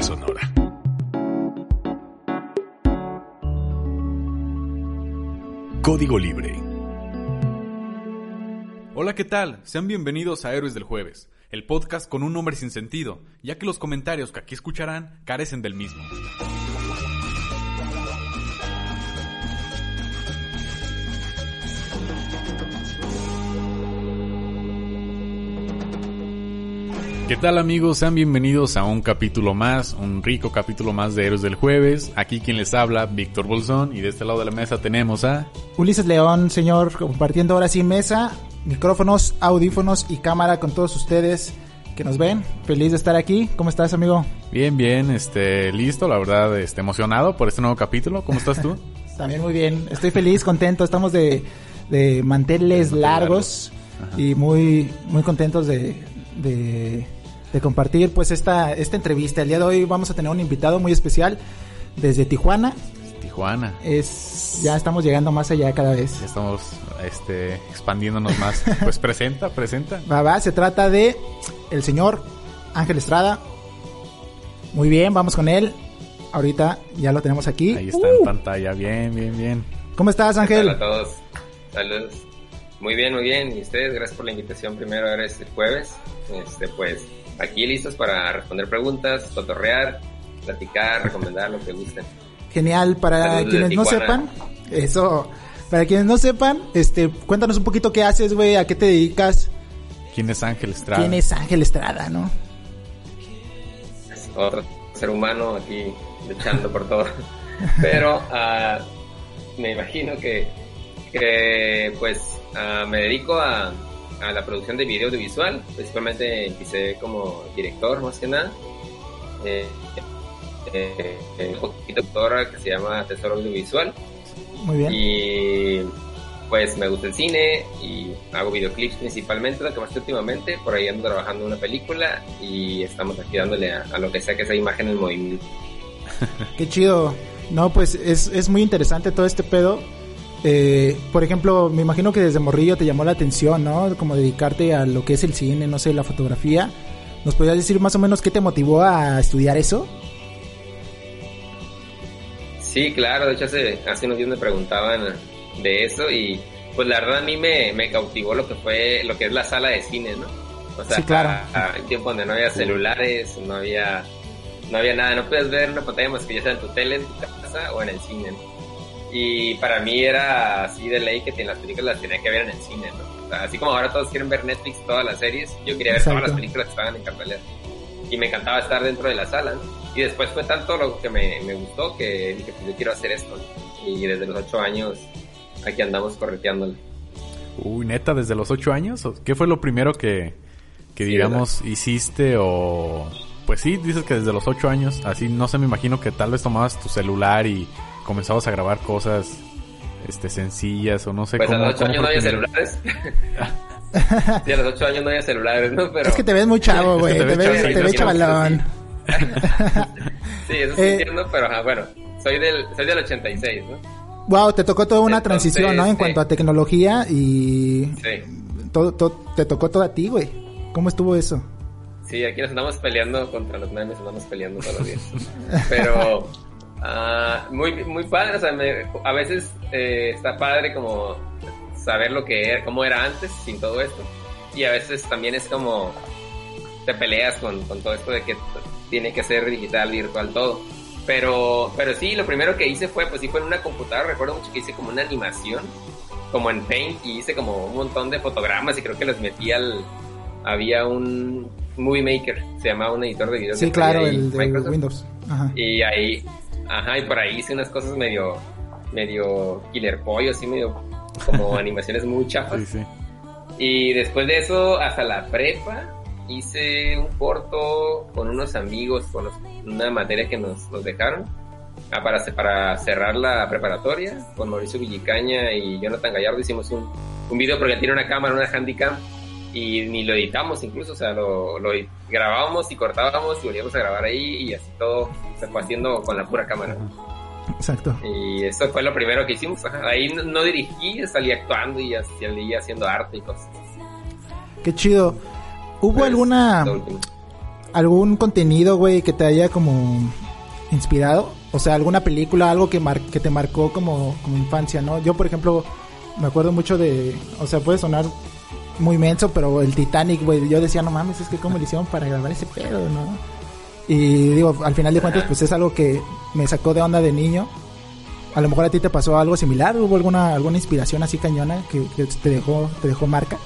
Sonora. Código Libre. Hola, ¿qué tal? Sean bienvenidos a Héroes del Jueves, el podcast con un nombre sin sentido, ya que los comentarios que aquí escucharán carecen del mismo. ¿Qué tal amigos? Sean bienvenidos a un capítulo más, un rico capítulo más de Héroes del Jueves. Aquí quien les habla, Víctor Bolsón, y de este lado de la mesa tenemos a... Ulises León, señor, compartiendo ahora sí mesa, micrófonos, audífonos y cámara con todos ustedes que nos ven. Feliz de estar aquí. ¿Cómo estás, amigo? Bien, bien, este, listo, la verdad, este, emocionado por este nuevo capítulo. ¿Cómo estás tú? También muy bien. Estoy feliz, contento. Estamos de, de manteles largos y muy, muy contentos de, de, de compartir pues esta, esta entrevista. El día de hoy vamos a tener un invitado muy especial desde Tijuana. Tijuana. Es, ya estamos llegando más allá cada vez. Ya estamos este, expandiéndonos más. Pues presenta, presenta. Va, va, se trata de el señor Ángel Estrada. Muy bien, vamos con él. Ahorita ya lo tenemos aquí. Ahí está en pantalla, bien, bien, bien. ¿Cómo estás, Ángel? Hola a todos. Saludos. Muy bien, muy bien. Y ustedes, gracias por la invitación. Primero ahora es el jueves. Este, pues aquí listos para responder preguntas, cotorrear, platicar, recomendar lo que gusten. Genial, para Saludos quienes no sepan, eso, para quienes no sepan, este, cuéntanos un poquito qué haces, güey, a qué te dedicas, ¿Quién es Ángel Estrada? quién es Ángel Estrada, ¿no? Es otro ser humano aquí luchando por todo. Pero ah, me imagino que, que pues ah, me dedico a, a la producción de video audiovisual. Principalmente empecé como director más que nada. Eh, eh, eh, un poquito doctora que se llama Tesoro Audiovisual. Muy bien. Y pues me gusta el cine y hago videoclips principalmente, lo que más últimamente. Por ahí ando trabajando una película y estamos aquí dándole a, a lo que sea que esa imagen en movimiento. Qué chido. No, pues es, es muy interesante todo este pedo. Eh, por ejemplo, me imagino que desde morrillo te llamó la atención, ¿no? Como dedicarte a lo que es el cine, no sé, la fotografía. ¿Nos podrías decir más o menos qué te motivó a estudiar eso? Sí, claro, de hecho hace, hace unos días me preguntaban de eso y pues la verdad a mí me, me cautivó lo que fue, lo que es la sala de cine, ¿no? O sea, Sí, claro. a- a- en tiempo donde no había celulares, no había, no había nada, no podías ver una pantalla más que ya sea en tu tele, en tu casa o en el cine, ¿no? Y para mí era así de ley que las películas las tenía que ver en el cine, ¿no? O sea, así como ahora todos quieren ver Netflix, todas las series, yo quería ver Exacto. todas las películas que estaban en cartelera. Y me encantaba estar dentro de la sala, ¿no? Y después fue tanto lo que me, me gustó que dije, pues yo quiero hacer esto, ¿no? Y desde los ocho años aquí andamos correteándole. Uy, neta, desde los ocho años. ¿O ¿Qué fue lo primero que, que Sí, digamos, hiciste o... Pues sí, dices que desde los ocho años, así no sé, me imagino que tal vez tomabas tu celular y comenzabas a grabar cosas este sencillas o no sé Pues a cómo. los ocho cómo años no había celulares. sí, a los ocho años no había celulares, ¿no? Pero... Es que te ves muy chavo, güey. Es que te, te ves te chavalón. Sí, eso sí Eh, entiendo, pero ajá, bueno, soy del, soy del 86, ¿no? Wow, te tocó toda una Entonces, transición, ¿no? En sí. cuanto a tecnología y Sí. todo, todo- te tocó todo a ti, güey. ¿Cómo estuvo eso? Sí, aquí nos andamos peleando contra los memes, andamos peleando todos los días. Pero ah, muy, muy padre, o sea, me- a veces eh, está padre como saber lo que era, cómo era antes sin todo esto. Y a veces también es como te peleas con, con todo esto de que tiene que ser digital, virtual, todo. Pero, pero sí, lo primero que hice fue, pues sí fue en una computadora, recuerdo mucho que hice como una animación, como en Paint, y hice como un montón de fotogramas y creo que los metí al... Había un Movie Maker, se llamaba un editor de videos. Sí, claro, el de Microsoft. Windows. Ajá. Y ahí, ajá, y por ahí hice unas cosas medio, medio killer pollo, así medio como animaciones muy chafas. Sí, sí. Y después de eso, hasta la prepa, hice un corto con unos amigos, con los- una materia que nos, nos dejaron, ah, para, para cerrar la preparatoria, con Mauricio Villicaña y Jonathan Gallardo hicimos un, un video porque tiene una cámara, una handicam, y ni lo editamos incluso, o sea, lo, lo grabábamos y cortábamos y volvíamos a grabar ahí y así todo se fue haciendo con la pura cámara. Exacto. Y eso fue lo primero que hicimos. Ahí no, no dirigí, salí actuando y salí haciendo arte y cosas. Qué chido. ¿Hubo Pues, alguna algún contenido, güey, que te haya como inspirado? O sea, alguna película, algo que mar- que te marcó como, como infancia, ¿no? Yo, por ejemplo, me acuerdo mucho de, o sea, puede sonar muy menso, pero el Titanic, güey, yo decía, no mames, es que cómo le hicieron para grabar ese pedo, ¿no? Y digo, al final de cuentas, pues es algo que me sacó de onda de niño. A lo mejor a ti te pasó algo similar, hubo alguna alguna inspiración así cañona que, que te dejó te dejó marca.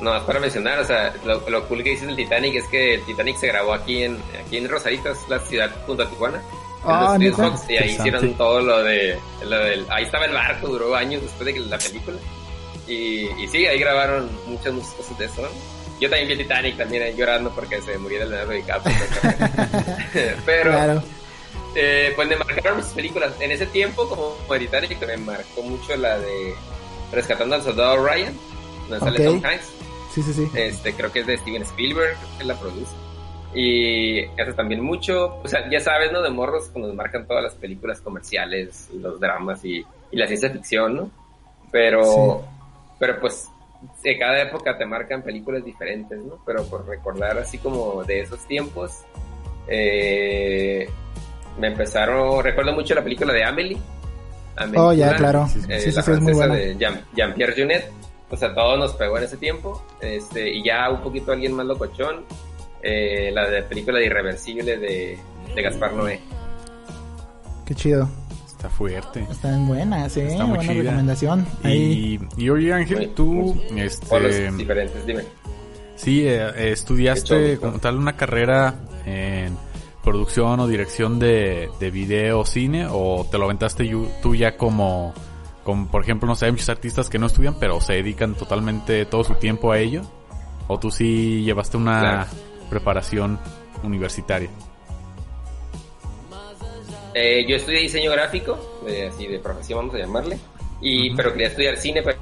No, es para mencionar, o sea, lo, lo cool que dices del Titanic es que el Titanic se grabó aquí en, aquí en Rosarito, es la ciudad junto a Tijuana. en Ah, los y ahí hicieron todo lo de, lo del, ahí estaba el barco, duró años después de que la película. Y, y sí, ahí grabaron muchas, muchas cosas de eso. Yo también vi el Titanic, también ahí llorando porque se murió el Leonardo DiCaprio. Pero, Claro. eh, pues me marcaron muchas películas. En ese tiempo, como como el Titanic, me marcó mucho la de Rescatando al Soldado Ryan, donde sale. Tom Hanks. Sí, sí, sí. Este, creo que es de Steven Spielberg, que la produce. Y eso también mucho, o sea, ya sabes, ¿no? De morros cuando nos marcan todas las películas comerciales, los dramas y, y la ciencia ficción, ¿no? Pero, pero pues, de cada época te marcan películas diferentes, ¿no? Pero por recordar así como de esos tiempos, eh, me empezaron, recuerdo mucho la película de Amelie. Amelie Oh, ya, claro. Sí, Sí, eh, sí, sí, la es muy buena. de Jean- Jean-Pierre Junet. O sea, todo nos pegó en ese tiempo. Este, y ya un poquito alguien más locochón. eh, la de película de Irreversible de, de Gaspar Noé. Qué chido. Está fuerte. Están buenas, ¿eh? Está muy Buena chida. recomendación. Ahí. Y, y oye Ángel, tú este, diferentes, dime. sí eh, estudiaste como tal una carrera en producción o dirección de, de video o cine o te lo aventaste tú ya como, como por ejemplo no sé hay muchos artistas que no estudian pero se dedican totalmente todo su tiempo a ello o tú sí llevaste una Claro. preparación universitaria. Eh, yo estudié diseño gráfico, de, así de profesión vamos a llamarle. Y, Pero quería estudiar cine, pero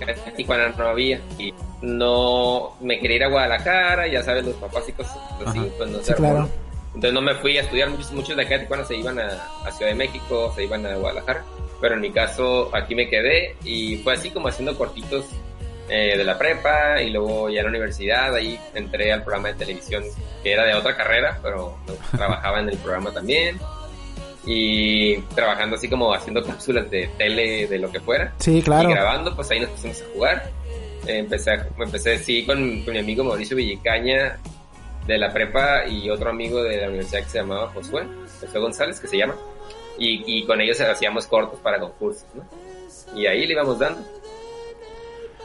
en Tijuana no había. Y no me quería ir a Guadalajara, ya sabes, los papás y cosas así, Ajá. pues no Sí, claro. Entonces no me fui a estudiar, muchos, muchos de acá de Tijuana se iban a, a Ciudad de México, se iban a Guadalajara, pero en mi caso aquí me quedé y fue así como haciendo cortitos eh, de la prepa y luego ya en la universidad, ahí entré al programa de televisión que era de otra carrera, pero trabajaba en el programa también y trabajando así como haciendo cápsulas de tele, de lo que fuera. Sí, claro. Y grabando, pues ahí nos pusimos a jugar. Eh, empecé, a- empecé sí con, con mi amigo Mauricio Villicaña de la prepa y otro amigo de la universidad que se llamaba Josué, Josué González, que se llama. Y, y con ellos hacíamos cortos para concursos, ¿no? Y ahí le íbamos dando.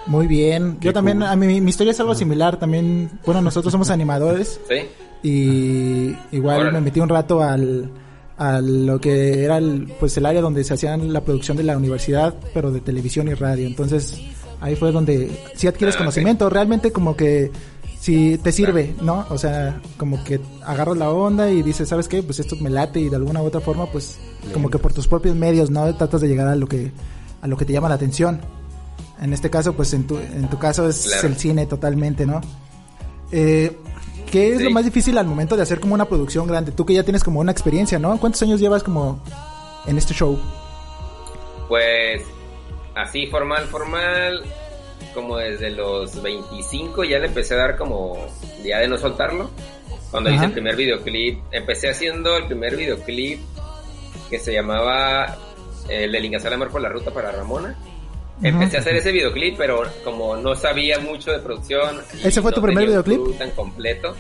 Muy bien. Qué Yo también, cool. a mí, mi historia es algo similar. También, bueno, nosotros somos animadores ¿Sí? y igual Órale. me metí un rato al a lo que era el, pues el área donde se hacían la producción de la universidad, pero de televisión y radio. Entonces, ahí fue donde sí adquieres Ah, conocimiento, realmente como que si te sirve, ¿no? O sea, como que agarras la onda y dices, ¿sabes qué? Pues esto me late y de alguna u otra forma, pues como que por tus propios medios, ¿no? Tratas de llegar a lo que a lo que te llama la atención. En este caso, pues en tu, en tu caso es Claro. el cine totalmente, ¿no? Eh, ¿Qué es Sí. lo más difícil al momento de hacer como una producción grande? Tú que ya tienes como una experiencia, ¿no? ¿Cuántos años llevas como en este show? Pues así formal, formal, como desde los 25 ya le empecé a dar como ya de no soltarlo. Cuando hice el primer videoclip, empecé haciendo el primer videoclip que se llamaba eh, El Incasal Amor por la Ruta para Ramona. Empecé a hacer ese videoclip, pero como no sabía mucho de producción. ¿Ese fue tu primer videoclip? tan completo.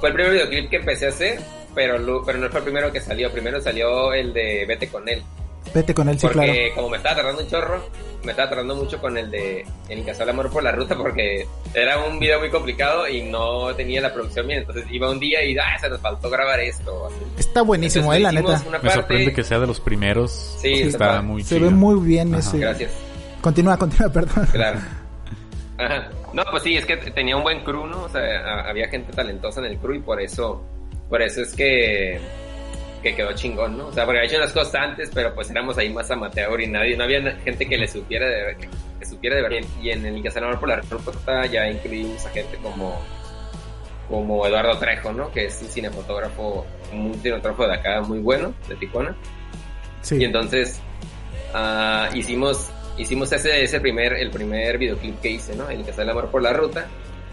Fue el primer videoclip que empecé a hacer, pero, lo- pero no fue el primero que salió. Primero salió el de Vete con él. Vete con él, sí, porque claro. como me estaba tardando un chorro, me estaba tardando mucho con el de El Casal Amor por la Ruta porque era un video muy complicado y no tenía la producción bien. Entonces iba un día y ah, se nos faltó grabar esto. así. Está buenísimo, Entonces, eh, la neta. Me parte- sorprende que sea de los primeros. Sí, está está- muy Se chido. ve muy bien Ajá. ese. Gracias. Continúa, continúa, perdón. Claro. Ajá. No, pues sí, es que tenía un buen crew, ¿no? O sea, había gente talentosa en el crew y por eso, por eso es que, que quedó chingón, ¿no? O sea, porque había hecho unas cosas antes, pero pues éramos ahí más amateur y nadie, no había gente que le supiera de, que, que supiera de verdad. Y en el Casanova por la Ruta ya incluimos a gente como, como Eduardo Trejo, ¿no? Que es un cinefotógrafo, un cinefotógrafo de acá muy bueno, de Tijuana. Sí. Y entonces ah, hicimos hicimos ese, ese primer, el primer videoclip que hice, ¿no? El que sale el amor por la ruta.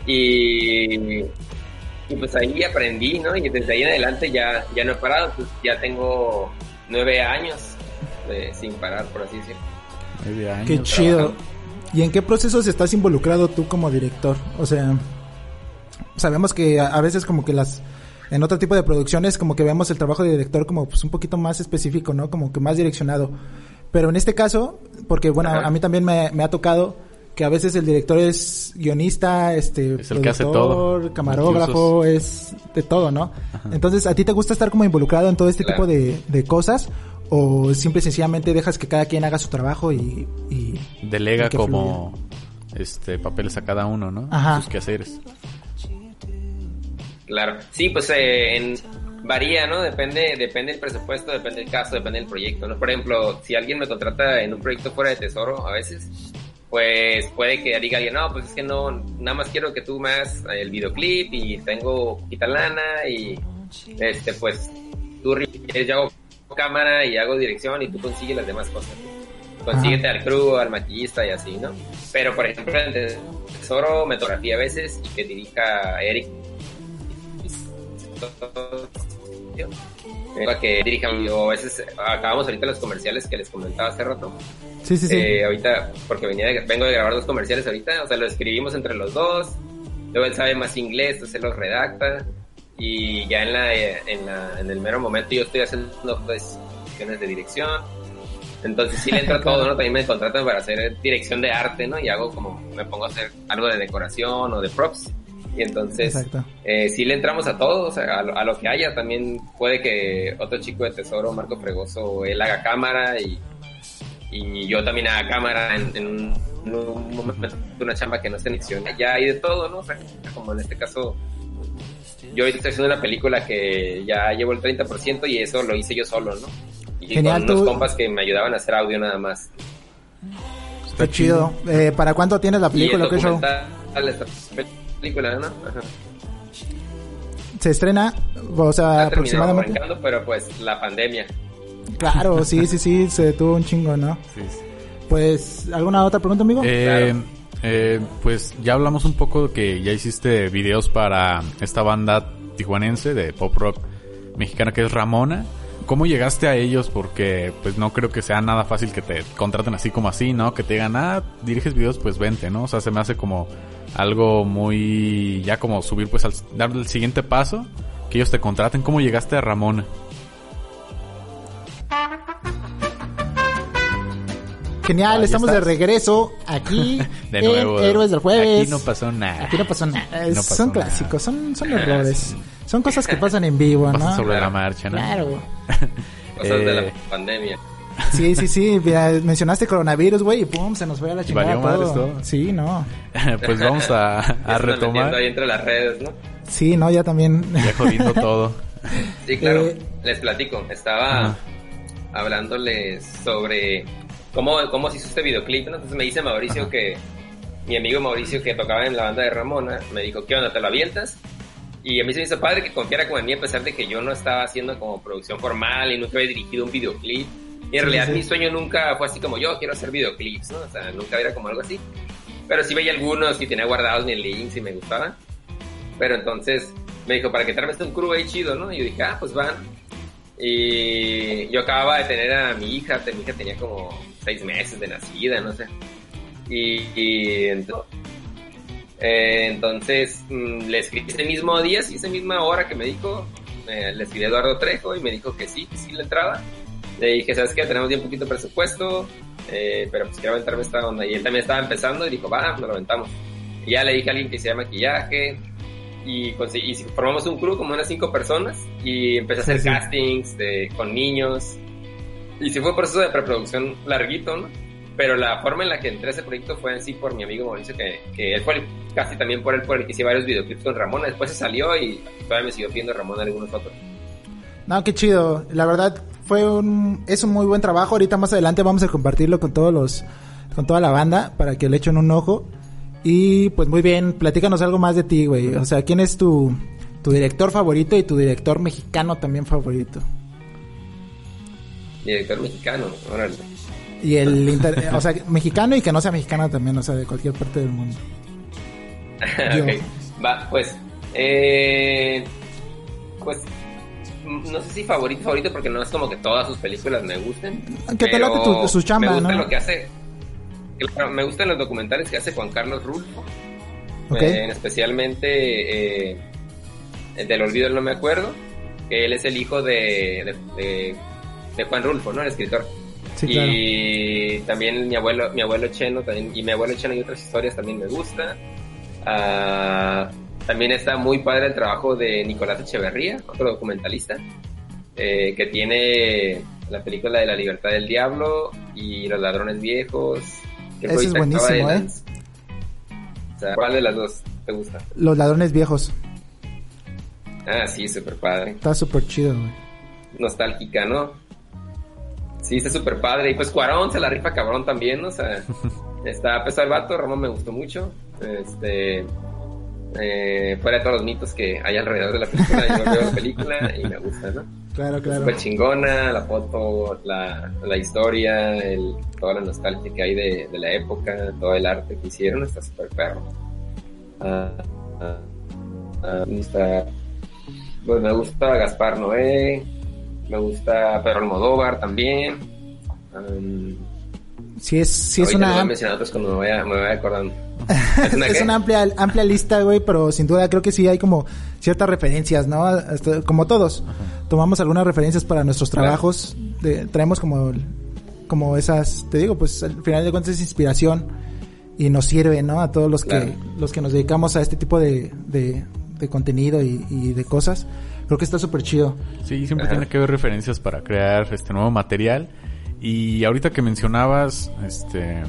Y, y pues ahí aprendí, ¿no? Y desde ahí en adelante ya, ya no he parado, pues ya tengo nueve años de- sin parar, por así decirlo. Nueve años. Qué chido. ¿Y en qué procesos estás involucrado tú como director? O sea, sabemos que a, a veces como que las en otro tipo de producciones como que vemos el trabajo de director como pues un poquito más específico, ¿no? Como que más direccionado. Pero en este caso, porque bueno, Ajá. a mí también me, me ha tocado que a veces el director es guionista, este, Es el que hace todo. camarógrafo, es de todo, ¿no? Entonces, ¿a ti te gusta estar como involucrado en todo este Claro. tipo de, de cosas? ¿O simple y sencillamente dejas que cada quien haga su trabajo y... y Delega y como este papeles a cada uno, ¿no? Ajá. Sus quehaceres. Claro. Sí, pues eh, en, varía, ¿no? Depende, depende del presupuesto, depende del caso, depende del proyecto, ¿no? Por ejemplo, si alguien me contrata en un proyecto fuera de tesoro, a veces, pues puede que diga alguien, no, pues es que no, nada más quiero que tú me hagas el videoclip y tengo poquita lana y, este, pues, tú, yo hago cámara y hago dirección y tú consigues las demás cosas. Consíguete al crew, al maquillista y así, ¿no? Pero, por ejemplo, en Tesoro, metografía a veces y que dirija Eric para que dirijan o a veces acabamos ahorita los comerciales que les comentaba hace rato. Sí, sí, sí. Eh, ahorita porque venía de- vengo de grabar dos comerciales ahorita o sea lo escribimos entre los dos luego él sabe más inglés entonces los redacta y ya en la en la en el mero momento yo estoy haciendo pues cuestiones de dirección entonces sí le entra todo no también me contratan para hacer dirección de arte no y hago como me pongo a hacer algo de decoración o de props y entonces eh, sí le entramos a todo, o sea, a lo, a lo que haya. También puede que otro chico de Tesoro, Marco Fregoso, él haga cámara y, y yo también haga cámara en, en un, un momento, una chamba que no se inició. Ya hay de todo, ¿no? O sea, como en este caso, yo ahorita estoy haciendo una película que ya llevo el 30% y eso lo hice yo solo, ¿no? Y Genial, con unos tú- compas que me ayudaban a hacer audio nada más. Está chido. Eh, ¿Para cuándo tienes la película? el ¿Qué show? Película, ¿no? Ajá. ¿Se estrena? O sea, aproximadamente. pero pues la pandemia. Claro, sí, sí, sí, se detuvo un chingo, ¿no? Sí, sí. Pues, ¿alguna otra pregunta, amigo? Eh, eh, pues ya hablamos un poco que ya hiciste videos para esta banda tijuanense de pop rock mexicana que es Ramona. ¿Cómo llegaste a ellos? Porque pues no creo que sea nada fácil que te contraten así como así, ¿no? Que te digan, ah, diriges videos, pues vente, ¿no? O sea, se me hace como algo muy, ya como subir pues al, dar el siguiente paso, que ellos te contraten. ¿Cómo llegaste a Ramona? Genial, Ahí estamos de regreso aquí De en nuevo. Héroes del Jueves. Aquí no pasó nada. Aquí no pasó nada. No pasó son nada. clásicos, son, son errores. Son cosas que pasan en vivo, ¿no? sobre la marcha, ¿no? Claro. Cosas de Eh, la pandemia. Sí, sí, sí. mira, mencionaste coronavirus, güey, y pum, se nos fue a la chingada valió madres todo. todo. Sí, no. pues vamos a, a retomar. ahí entre las redes, ¿no? Sí, no, ya también. Ya jodiendo todo. Sí, claro. Eh, Les platico. Estaba Ajá. hablándoles sobre cómo, cómo se hizo este videoclip, ¿no? Entonces me dice Mauricio que mi amigo Mauricio que tocaba en la banda de Ramona me dijo, ¿qué onda? ¿Te lo avientas? Y a mí se me hizo padre que confiara como en mí a pesar de que yo no estaba haciendo como producción formal y nunca había dirigido un videoclip. Y en realidad sí. mi sueño nunca fue así como yo quiero hacer videoclips, ¿no? O sea, nunca era como algo así. Pero sí veía algunos y tenía guardados mis links y me gustaban. Pero entonces me dijo, para que te armes un crew ahí chido, ¿no? Y yo dije, ah, pues van. Y yo acababa de tener a mi hija, mi hija tenía como seis meses de nacida, no sé. Y, y ento- eh, entonces mm, le escribí ese mismo día, sí, esa misma hora que me dijo, eh, le escribí a Eduardo Trejo y me dijo que sí, que sí le entraba. Le dije, ¿sabes qué? Tenemos bien poquito presupuesto, eh, pero pues quiero aventarme esta onda. Y él también estaba empezando y dijo, va, nos lo aventamos. Y ya le dije a alguien que hacía maquillaje y, y formamos un crew como unas cinco personas y empecé a hacer Sí, sí. castings de, con niños. Y sí fue un proceso de preproducción larguito, ¿no? Pero la forma en la que entré a ese proyecto fue en sí por mi amigo Mauricio, que, que él fue el- casi también por él por el que hice varios videoclips con Ramón. Después se salió y todavía me siguió pidiendo Ramón algunos otros. No, qué chido. La verdad fue un es un muy buen trabajo. Ahorita más adelante vamos a compartirlo con todos los con toda la banda para que le echen un ojo. Y pues muy bien, platícanos algo más de ti, güey. O sea, ¿quién es tu tu director favorito y tu director mexicano también favorito? Director mexicano, órale. Y el inter- o sea, mexicano y que no sea mexicano también, o sea, de cualquier parte del mundo. Yo. ok, va, pues, eh, pues, no sé si favorito, favorito, porque no es como que todas sus películas me gusten. Que te late tu- su chamba, Me gusta ¿no? lo que hace, me gustan los documentales que hace Juan Carlos Rulfo. Ok. Eh, especialmente, eh, el del olvido no me acuerdo, que él es el hijo de, de, de- de Juan Rulfo, ¿no? El escritor. Sí, claro. Y también mi abuelo, mi abuelo Cheno, también, y mi abuelo Cheno y otras historias también me gusta. Ah, también está muy padre el trabajo de Nicolás Echeverría, otro documentalista, eh, que tiene la película de La Libertad del Diablo y Los Ladrones Viejos. que Ese es buenísimo, ¿eh? lanz- O sea, ¿Cuál de las dos te gusta? Los ladrones viejos. Ah, sí, súper padre. Está súper chido, güey. nostálgica, ¿no? Sí, está súper padre. Y pues Cuarón se la rifa cabrón también, ¿no? O sea, está pesado el vato, Ramón me gustó mucho. Este, eh, fuera de todos los mitos que hay alrededor de la película, yo veo la película y me gusta, ¿no? Claro, claro. Súper chingona, la foto, la, la historia, el, toda la nostalgia que hay de, de la época, todo el arte que hicieron, está súper perro. Ah, ah, ah, está, pues me gusta Gaspar Noé, me gusta Pedro Almodóvar también. Um, Sí es, sí es voy a una, mencionar otros cuando me vaya, me vaya acordando. ¿Es una es qué? una amplia, amplia lista, güey, pero sin duda creo que sí hay como ciertas referencias, ¿no? Como todos. Tomamos algunas referencias para nuestros trabajos, de- traemos como, como esas, te digo, pues al final de cuentas es inspiración y nos sirve, ¿no? A todos los Claro. que, los que nos dedicamos a este tipo de, de, de contenido y, y de cosas. Creo que está súper chido. Sí, siempre Ajá. tiene que haber referencias para crear este nuevo material. Y ahorita que mencionabas, este,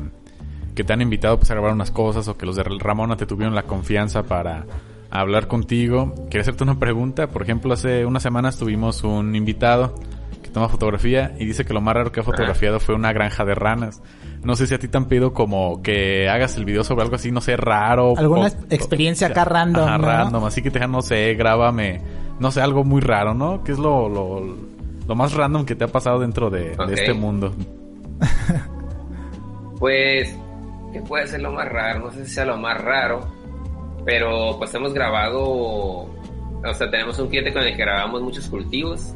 que te han invitado pues, a grabar unas cosas o que los de Ramona te tuvieron la confianza para hablar contigo, quería hacerte una pregunta. Por ejemplo, hace unas semanas tuvimos un invitado que toma fotografía y dice que lo más raro que ha fotografiado fue una granja de ranas. No sé si a ti te han pedido como que hagas el video sobre algo así, no sé, raro. Alguna o- experiencia acá random, Ajá, ¿no? random, así que te no sé, grábame, no sé, algo muy raro, ¿no? ¿Qué es lo, lo, lo más random que te ha pasado dentro de, este mundo? Pues, ¿qué puede ser lo más raro? No sé si sea lo más raro, pero pues hemos grabado, o sea, tenemos un cliente con el que grabamos muchos cultivos.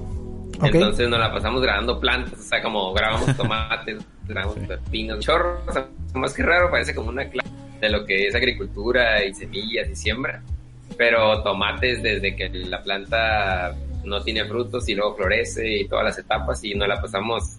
Ok. Entonces nos la pasamos grabando plantas, o sea, como grabamos tomates, grabamos Sí. pepinos, chorros, o sea, más que raro, parece como una clase de lo que es agricultura y semillas y siembra. Pero tomates desde que la planta no tiene frutos y luego florece y todas las etapas y nos la pasamos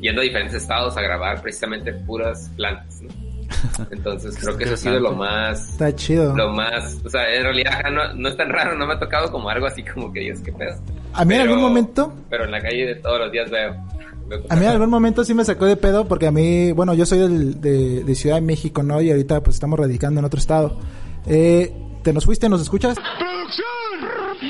yendo a diferentes estados a grabar precisamente puras plantas, ¿no? Entonces creo que eso ha sido lo más Está chido. lo más, o sea, en realidad no, no es tan raro, no me ha tocado como algo así como que Dios, qué pedo. A mí en algún momento Pero en la calle de todos los días veo. veo A mí en algún momento sí me sacó de pedo porque a mí, bueno, yo soy del- de, de Ciudad de México, ¿no? Y ahorita pues estamos radicando en otro estado. Eh, ¿Te nos fuiste? ¿Nos escuchas?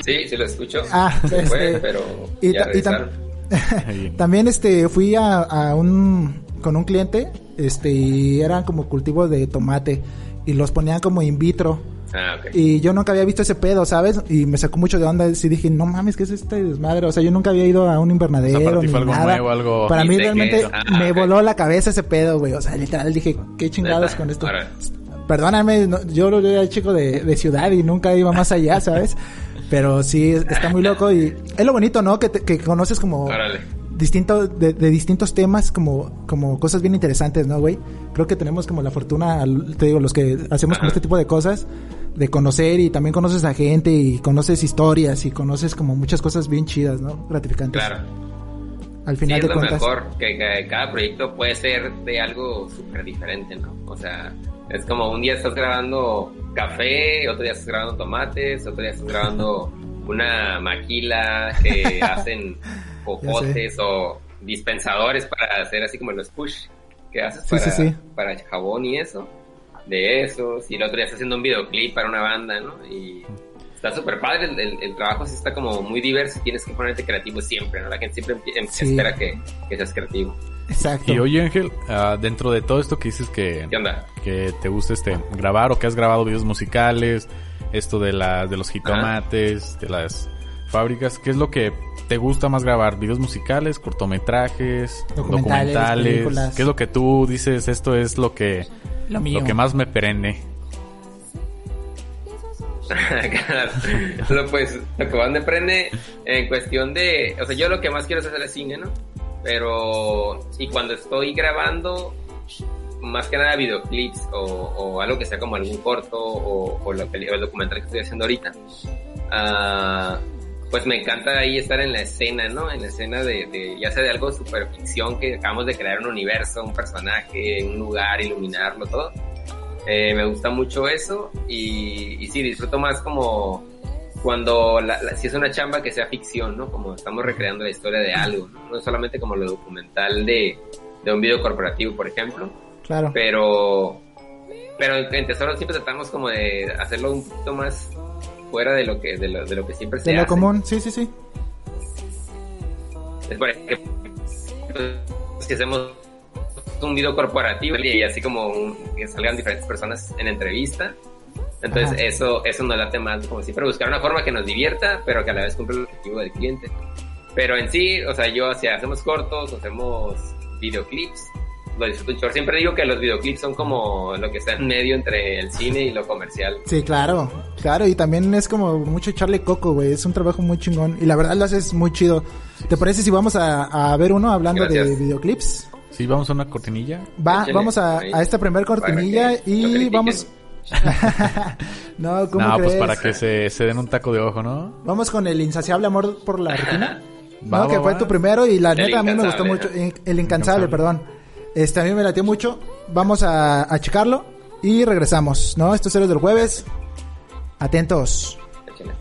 Sí, sí lo escucho. Ah, Se fue, este, pero y ya y tam-. También este fui a, a un con un cliente, este y eran como cultivos de tomate y los ponían como in vitro. Ah, ok. Y yo nunca había visto ese pedo, ¿sabes? Y me sacó mucho de onda. Y dije, no mames, ¿qué es este desmadre? O sea, yo nunca había ido a un invernadero. O sea, para ti ni algo nada. nuevo, algo- Para mí realmente ah, me voló la cabeza ese pedo, güey. O sea, literal dije, qué chingados con esto. Perdóname, no- yo lo era chico de, de ciudad y nunca iba más allá, ¿sabes? Pero sí, está muy loco y es lo bonito, ¿no? Que, te- que conoces como Órale. distinto de, de distintos temas como como cosas bien interesantes, ¿no, güey? Creo que tenemos como la fortuna, te digo, los que hacemos con este tipo de cosas, de conocer y también conoces a gente y conoces historias y conoces como muchas cosas bien chidas, ¿no? Gratificantes. Claro. Al Sí, final es de lo cuentas. mejor, que, que cada proyecto puede ser de algo súper diferente, ¿no? O sea, es como un día estás grabando café, otro día estás grabando tomates, otro día estás grabando una maquila que hacen popotes o dispensadores para hacer así como los push. que haces Sí, para, sí, sí. para jabón y eso, de esos, y el otro día está haciendo un videoclip para una banda, ¿no? Y está súper padre, el, el- el trabajo sí está como muy diverso y tienes que ponerte creativo siempre, ¿no? La gente siempre em- Sí. espera que, que seas creativo. Exacto. Y oye Ángel, ah, dentro de todo esto que dices que, ¿Qué onda? que te gusta este grabar o que has grabado videos musicales, esto de la, de los jitomates, de las fábricas, ¿qué es lo que te gusta más grabar? ¿Videos musicales, cortometrajes, Documentales. ¿Qué es lo que tú dices? Esto es lo que, Lo mío. lo que más me prende. Lo, pues, lo que prende en cuestión de, o sea, yo lo que más quiero es hacer el cine, ¿no? Pero, y cuando estoy grabando, más que nada videoclips o, o algo que sea como algún corto o, o, la peli- el documental que estoy haciendo ahorita, ah, pues me encanta ahí estar en la escena, ¿no? En la escena de, de ya sea de algo super ficción que acabamos de crear un universo, un personaje, un lugar, iluminarlo, todo. Eh, me gusta mucho eso y, y sí, disfruto más como cuando la, la- si es una chamba que sea ficción, ¿no? Como estamos recreando la historia de algo, ¿no? No solamente como lo documental de, de un video corporativo, por ejemplo, Claro. pero pero en Tesoro siempre tratamos como de hacerlo un poquito más fuera de lo que de lo, de lo que siempre se De lo hace. común, sí, sí, sí. Es por ejemplo, si hacemos un video corporativo y así como un- que salgan diferentes personas en entrevista. Entonces Ajá. eso, eso nos late más, como siempre buscar una forma que nos divierta, pero que a la vez cumpla el objetivo del cliente. Pero en sí, o sea, yo si hacemos cortos, o hacemos videoclips, lo disfruto chorro. Siempre digo que los videoclips son como lo que está en medio entre el cine y lo comercial. Sí, claro, claro, y también es como mucho echarle coco, güey, es un trabajo muy chingón y la verdad lo haces muy chido. ¿Te parece si vamos a, a ver uno hablando de Gracias. videoclips? Sí, vamos a una cortinilla. Va, Échale, vamos a, a esta primer cortinilla y vamos... no, ¿cómo No, crees? pues para que se, se den un taco de ojo, ¿no? Vamos con el insaciable amor por la rutina. Va, ¿no? que va, fue va. tu primero y la El neta a mí me gustó mucho. In- El incansable, Incansable. perdón. Este a mí me latió mucho. Vamos a, a checarlo y regresamos, ¿no? Estos héroes del jueves. Atentos. Échale.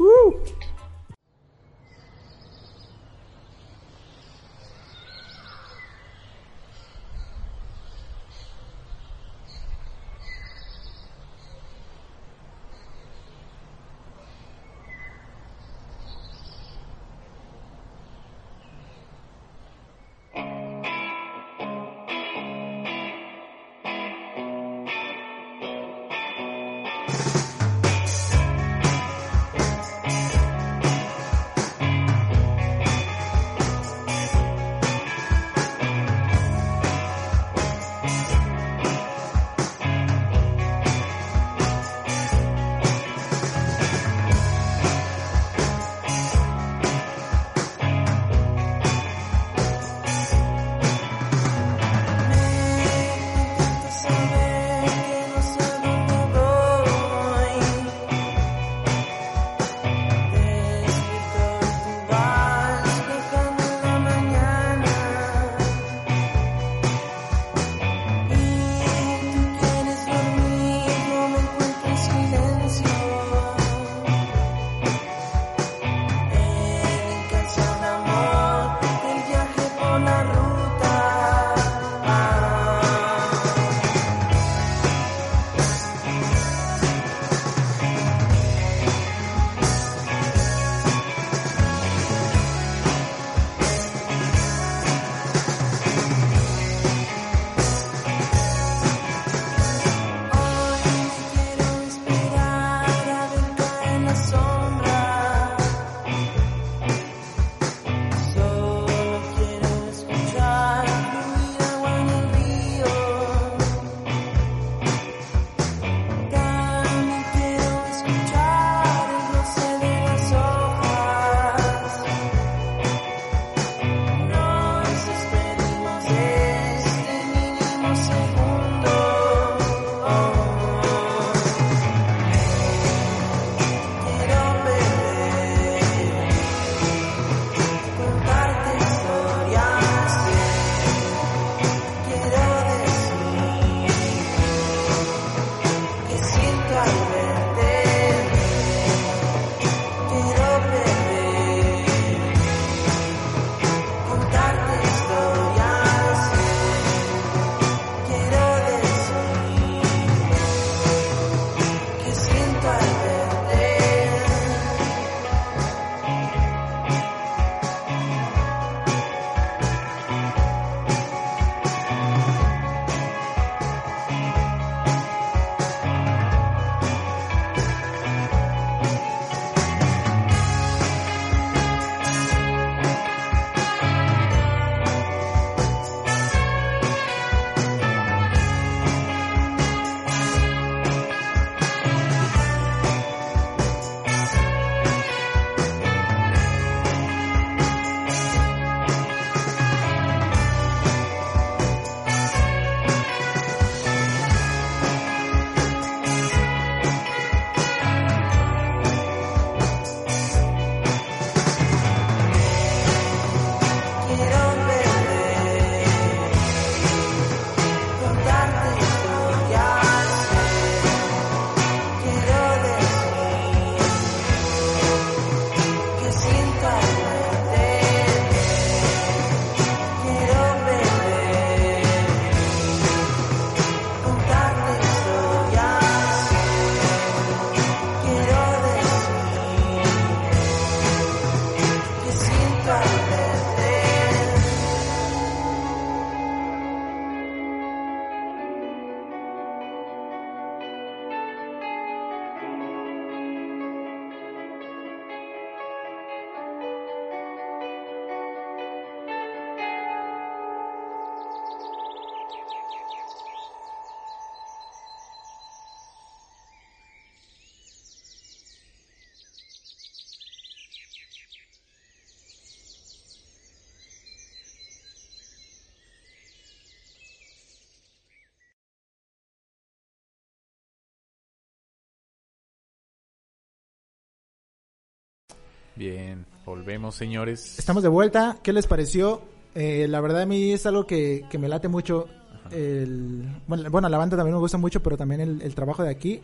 Bien, volvemos señores. Estamos de vuelta. ¿Qué les pareció? Eh, la verdad a mí es algo que, que me late mucho. El, bueno, bueno, la banda también me gusta mucho, pero también el, el trabajo de aquí.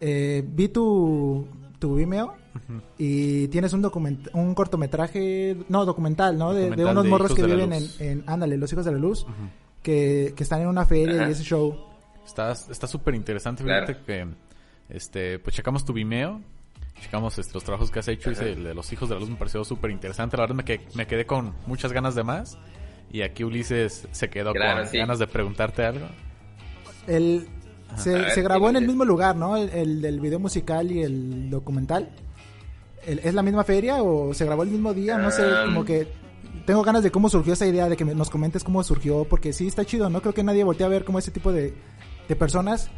Eh, vi tu, tu Vimeo y tienes un document, un cortometraje, no, documental, ¿no? De, unos de morros que viven en, en, ándale, los hijos de la luz, que, que están en una feria y ese show. Está está súper interesante, Claro. fíjate que este pues checamos tu Vimeo, checamos este, los trabajos que has hecho y ese, el de los hijos de la luz me pareció súper interesante, la verdad me quedé, me quedé con muchas ganas de más y aquí Ulises se quedó Claro, con sí. ganas de preguntarte algo. El, se, A ver, se grabó en el mismo lugar, ¿no? El, el del video musical y el documental. El- ¿Es la misma feria o se grabó el mismo día? No sé, Um, como que tengo ganas de cómo surgió esa idea, de que nos comentes cómo surgió, porque sí está chido, ¿no? Creo que nadie voltea a ver como ese tipo de, de personas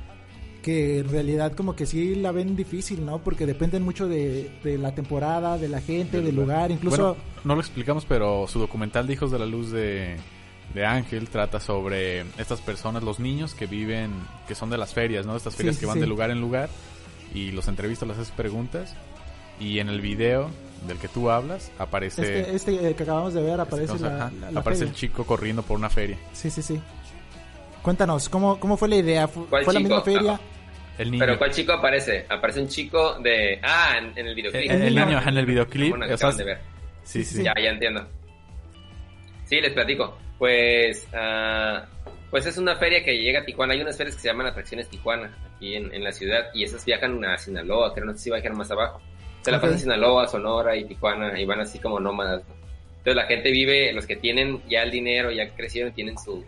que en realidad como que sí la ven difícil, ¿no? Porque dependen mucho de, de la temporada, de la gente, del lugar, incluso... Bueno, no lo explicamos, pero su documental de Hijos de la Luz de, de Ángel trata sobre estas personas, los niños que viven, que son de las ferias, ¿no? Estas ferias Sí, que van sí. de lugar en lugar y los entrevistas, les haces preguntas y en el video del que tú hablas aparece, este este eh, que acabamos de ver aparece, o sea, la, ajá, la- la aparece el chico corriendo por una feria. Sí, sí, sí. Cuéntanos, ¿cómo, cómo fue la idea? ¿Fu- ¿Fue, ¿Cuál la chico? misma feria? El niño. Pero ¿cuál chico aparece? Aparece un chico de... Ah, en, en el el, videoclip. el niño. niño en el videoclip. O sea, de ver. sí, sí, Sí. Ya, ya entiendo. Sí, les platico. Pues, ah, pues es una feria que llega a Tijuana. Hay unas ferias que se llaman Atracciones Tijuana, aquí en, en la ciudad, y esas viajan a Sinaloa, creo, no sé si viajan más abajo. Se la Ok. pasan Sinaloa, Sonora y Tijuana, y van así como nómadas. Entonces la gente vive, los que tienen ya el dinero, ya crecieron, tienen su,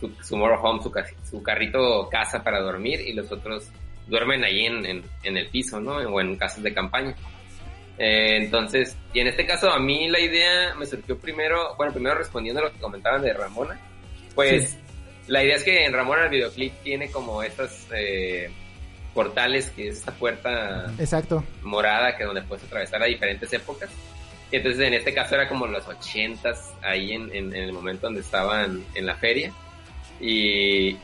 su, su su, su carrito casa para dormir, y los otros duermen ahí en, en, en el piso, ¿no? O en casas de campaña. Eh, entonces, y en este caso a mí la idea me surgió primero, bueno, primero respondiendo a lo que comentaban de Ramona, pues Sí. la idea es que en Ramona el videoclip tiene como estas eh, portales, que es esta puerta Exacto. morada que donde puedes atravesar a diferentes épocas. Y entonces en este caso era como los ochentas, ahí en, en, en el momento donde estaban en la feria. Y,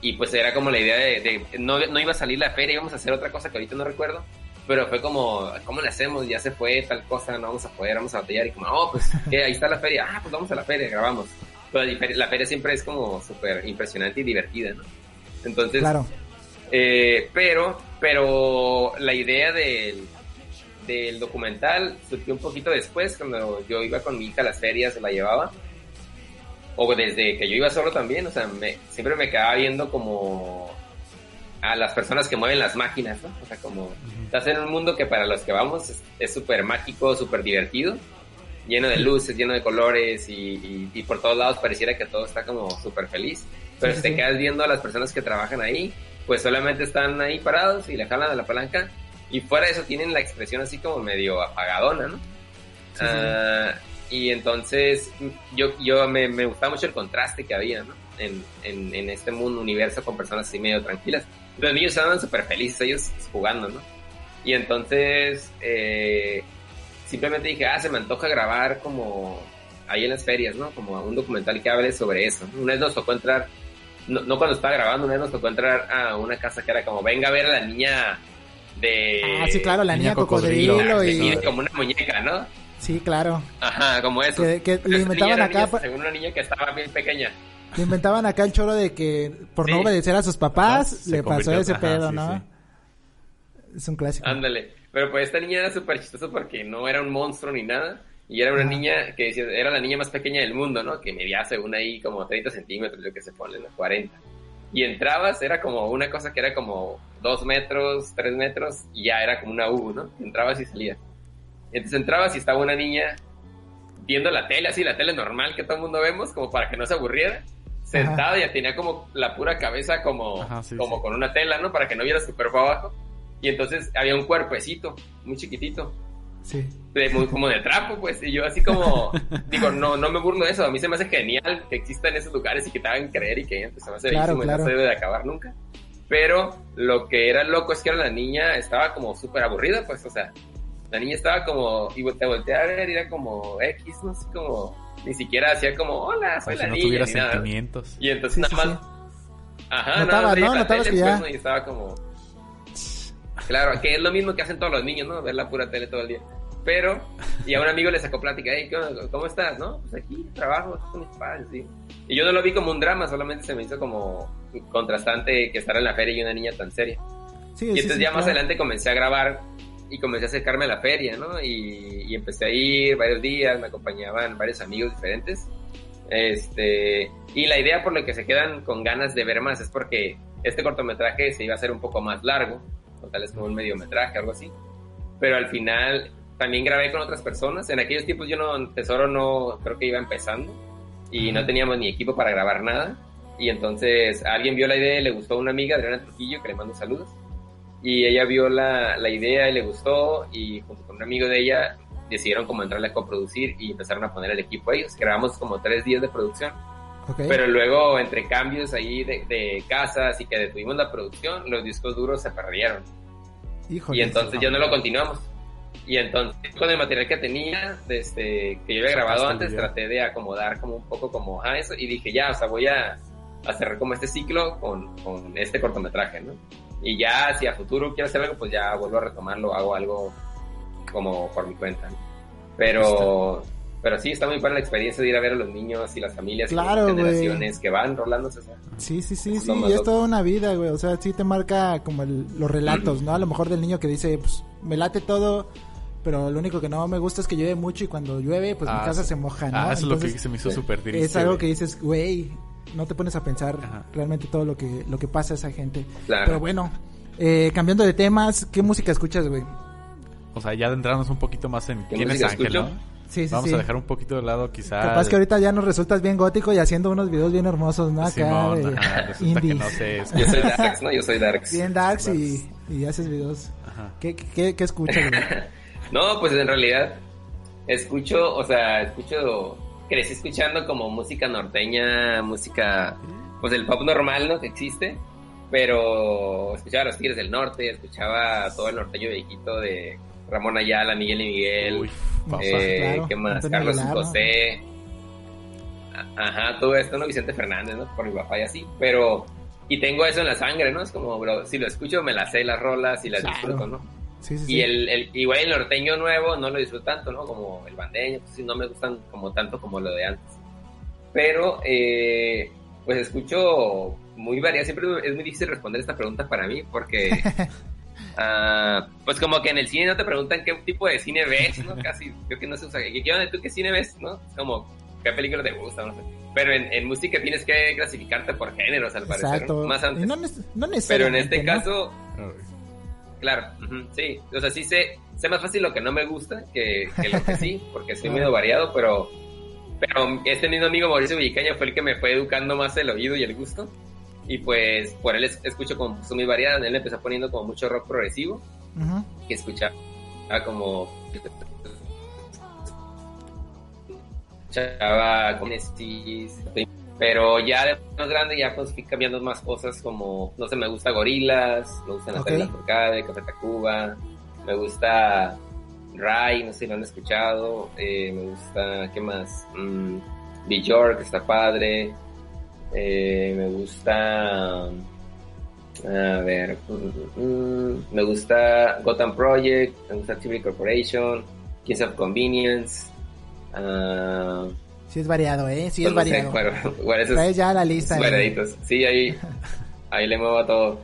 y pues era como la idea de, de- no, no iba a salir la feria, íbamos a hacer otra cosa que ahorita no recuerdo. Pero fue como, ¿cómo le hacemos? Ya se fue tal cosa, no vamos a poder, vamos a batallar. Y como, oh, pues, ¿qué? Ahí está la feria. Ah, pues vamos a la feria, grabamos. Pero la feria, siempre es como súper impresionante y divertida, ¿no? Entonces, Claro. eh, pero, pero la idea del, del documental surgió un poquito después, cuando yo iba con mi hija a las ferias, la llevaba. O desde que yo iba solo también, o sea, me- siempre me quedaba viendo como a las personas que mueven las máquinas, ¿no? O sea, como estás en un mundo que para los que vamos es- súper mágico, súper divertido, lleno de luces, lleno de colores y, y- y por todos lados pareciera que todo está como súper feliz. Pero Sí, si te sí. quedas viendo a las personas que trabajan ahí, pues solamente están ahí parados y le jalan a la palanca y fuera de eso tienen la expresión así como medio apagadona, ¿no? Sí, sí. Y entonces yo, yo me, me gustaba mucho el contraste que había, ¿no? En, en, en este mundo, universo con personas así medio tranquilas. Los niños estaban súper felices, ellos jugando, ¿no? Y entonces eh, simplemente dije, ah, se me antoja grabar como ahí en las ferias, ¿no? Como un documental que hable sobre eso. Una vez nos tocó entrar, no, no cuando estaba grabando, una vez nos tocó entrar a una casa que era como, venga a ver a la niña de... ah, sí, claro, la niña niña cocodrilo, cocodrilo, y... Como una muñeca, ¿no? Sí, claro. Ajá, como eso. Que- que le niña inventaban acá niña- según una niña que estaba bien pequeña. Le inventaban acá el choro de que por no obedecer a sus papás Ajá, le pasó ese ajá, pedo, sí, ¿no? sí. Es un clásico. Ándale. Pero pues esta niña era súper chistosa porque no era un monstruo ni nada. Y era una niña que decía, era la niña más pequeña del mundo, ¿no? Que medía según ahí como 30 centímetros, yo que se pone, ¿no? 40. Y entrabas, era como una cosa que era como 2 metros, 3 metros, y ya era como una U, ¿no? Entrabas y salías. Entonces entrabas y estaba una niña viendo la tele, así la tele normal que todo el mundo vemos, como para que no se aburriera. Sentada, ya tenía como la pura cabeza como, Ajá, sí, como sí. con una tela, ¿no? Para que no viera su cuerpo abajo. Y entonces había un cuerpecito, muy chiquitito, Sí. de- muy, como de trapo, pues. Y yo así como, digo, no, no me burlo de eso. A mí se me hace genial que existan esos lugares y que te hagan creer y que pues, se me hace Claro, y claro. no se debe de acabar nunca. Pero lo que era loco es que era la niña estaba como súper aburrida, pues, o sea, la niña estaba como, y te volteé a ver y era como X, no sé, como, ni siquiera hacía como, hola, soy si la no niña. tuviera ni nada. sentimientos. Y entonces Sí, nada sí, más, ajá, Notaba, nada más ¿no? tele, que ya- pues, ¿no? Y estaba como, claro, que es lo mismo que hacen todos los niños, ¿no? Ver la pura tele todo el día. Pero, y a un amigo le sacó plática, hey. ¿cómo estás? No, pues aquí trabajo, estoy con mis padres, sí. Y yo no lo vi como un drama, solamente se me hizo como contrastante que estar en la feria y una niña tan seria. Sí, Y sí, entonces sí, ya más claro. adelante comencé a grabar y comencé a acercarme a la feria, ¿no? Y, y empecé a ir varios días, me acompañaban varios amigos diferentes. Este, y la idea por la que se quedan con ganas de ver más es porque este cortometraje se iba a hacer un poco más largo, o tal vez como un mediometraje, algo así. Pero al final también grabé con otras personas. En aquellos tiempos yo no, Tesoro no, creo que iba empezando y no teníamos ni equipo para grabar nada. Y entonces alguien vio la idea y le gustó a una amiga, Adriana Trujillo, que le mando saludos. Y ella vio la, la idea y le gustó y junto con un amigo de ella decidieron como entrarle a coproducir y empezaron a poner el equipo ellos. Grabamos como tres días de producción. Ok. Pero luego, entre cambios ahí de, de casas y que detuvimos la producción, los discos duros se perdieron. Híjole. Y entonces ya no lo continuamos. Y entonces, con el material que tenía, desde que yo había grabado antes, traté de acomodar como un poco como a eso. Y dije, ya, o sea, voy a, a cerrar como este ciclo con, con este cortometraje, ¿no? Y ya, si a futuro quiero hacer algo, pues ya vuelvo a retomarlo, hago algo como por mi cuenta. ¿no? Pero, pero sí, está muy buena la experiencia de ir a ver a los niños y las familias y Claro, las güey. generaciones que van rolándose. o sea. Sí, sí, sí, Es sí, y es toda una vida, güey. O sea, sí te marca como el- los relatos, ¿no? A lo mejor del niño que dice, pues, me late todo, pero lo único que no me gusta es que llueve mucho y cuando llueve, pues mi Ah, casa sí. se moja, ¿no? Ah, eso es lo que se me hizo súper triste. es algo que dices, güey, no te pones a pensar Ajá. realmente todo lo que, lo que pasa a esa gente. Claro. Pero bueno, eh, cambiando de temas, ¿qué música escuchas, güey? O sea, ya adentrarnos un poquito más en ¿Qué quién es Ángel, escucho? ¿no? Sí, sí, Vamos sí. a dejar un poquito de lado quizá... Capaz que ahorita ya nos resultas bien gótico y haciendo unos videos bien hermosos, ¿no? Acá Simón, de ajá, resulta que indies. no sé. Yo soy Darks, ¿no? Yo soy Darks. Bien darks y, y haces videos. Ajá. ¿Qué, qué, qué escuchas, güey? No, pues en realidad escucho, o sea, escucho, crecí escuchando como música norteña, música, pues el pop normal, ¿no? Que existe, pero escuchaba a los Tigres del Norte, escuchaba todo el norteño viejito de Ramón Ayala, Miguel y Miguel, Uy, eh, claro, ¿qué más? Carlos Aguilar. José, ajá, todo esto, ¿no? Vicente Fernández, ¿no? Por mi papá y así, pero, y tengo eso en la sangre, ¿no? Es como, bro, si lo escucho me las sé las rolas y las Claro. disfruto, ¿no? Sí, sí, Y sí. el, el, igual el norteño nuevo no lo disfruto tanto, ¿no? Como el bandeño, pues sí, no me gustan como tanto como lo de antes. Pero, eh, pues escucho muy variado. Siempre es muy difícil responder esta pregunta para mí porque, ah, pues como que en el cine no te preguntan qué tipo de cine ves, ¿no? Casi, creo que no se usa. ¿Qué onda tú qué cine ves, no? Como, ¿qué película te gusta? No sé. Pero en, en música tienes que clasificarte por géneros, al parecer. Exacto. ¿no? Más antes. no, neces- no Pero en este ¿no? caso, Claro, ujú, sí. O sea, sí sé, sé más fácil lo que no me gusta que, que lo que sí, porque soy medio variado, pero, pero este mismo amigo Mauricio Villicaña fue el que me fue educando más el oído y el gusto. Y pues por él es- escucho como son muy variadas. Él empezó poniendo como mucho rock progresivo, Ujú. que escuchaba como... Escuchaba con Estis, pero ya de más grande ya pues fui cambiando más cosas como, no sé, me gusta Gorilas, me gusta Natalia Ok. Lafourcade, Café Tacuba, me gusta Rai, no sé si lo han escuchado, eh, me gusta, ¿qué más? Mm, Bjork, está padre, eh, me gusta, a ver, mm, mm, me gusta Gotham Project, me gusta Activity Corporation, Kings of Convenience, ah, Sí es variado, ¿eh? Sí pues es no sé, variado. bueno, bueno, esos- Traes ya la lista. ¿eh? variaditos. Sí, ahí, ahí le muevo a todo.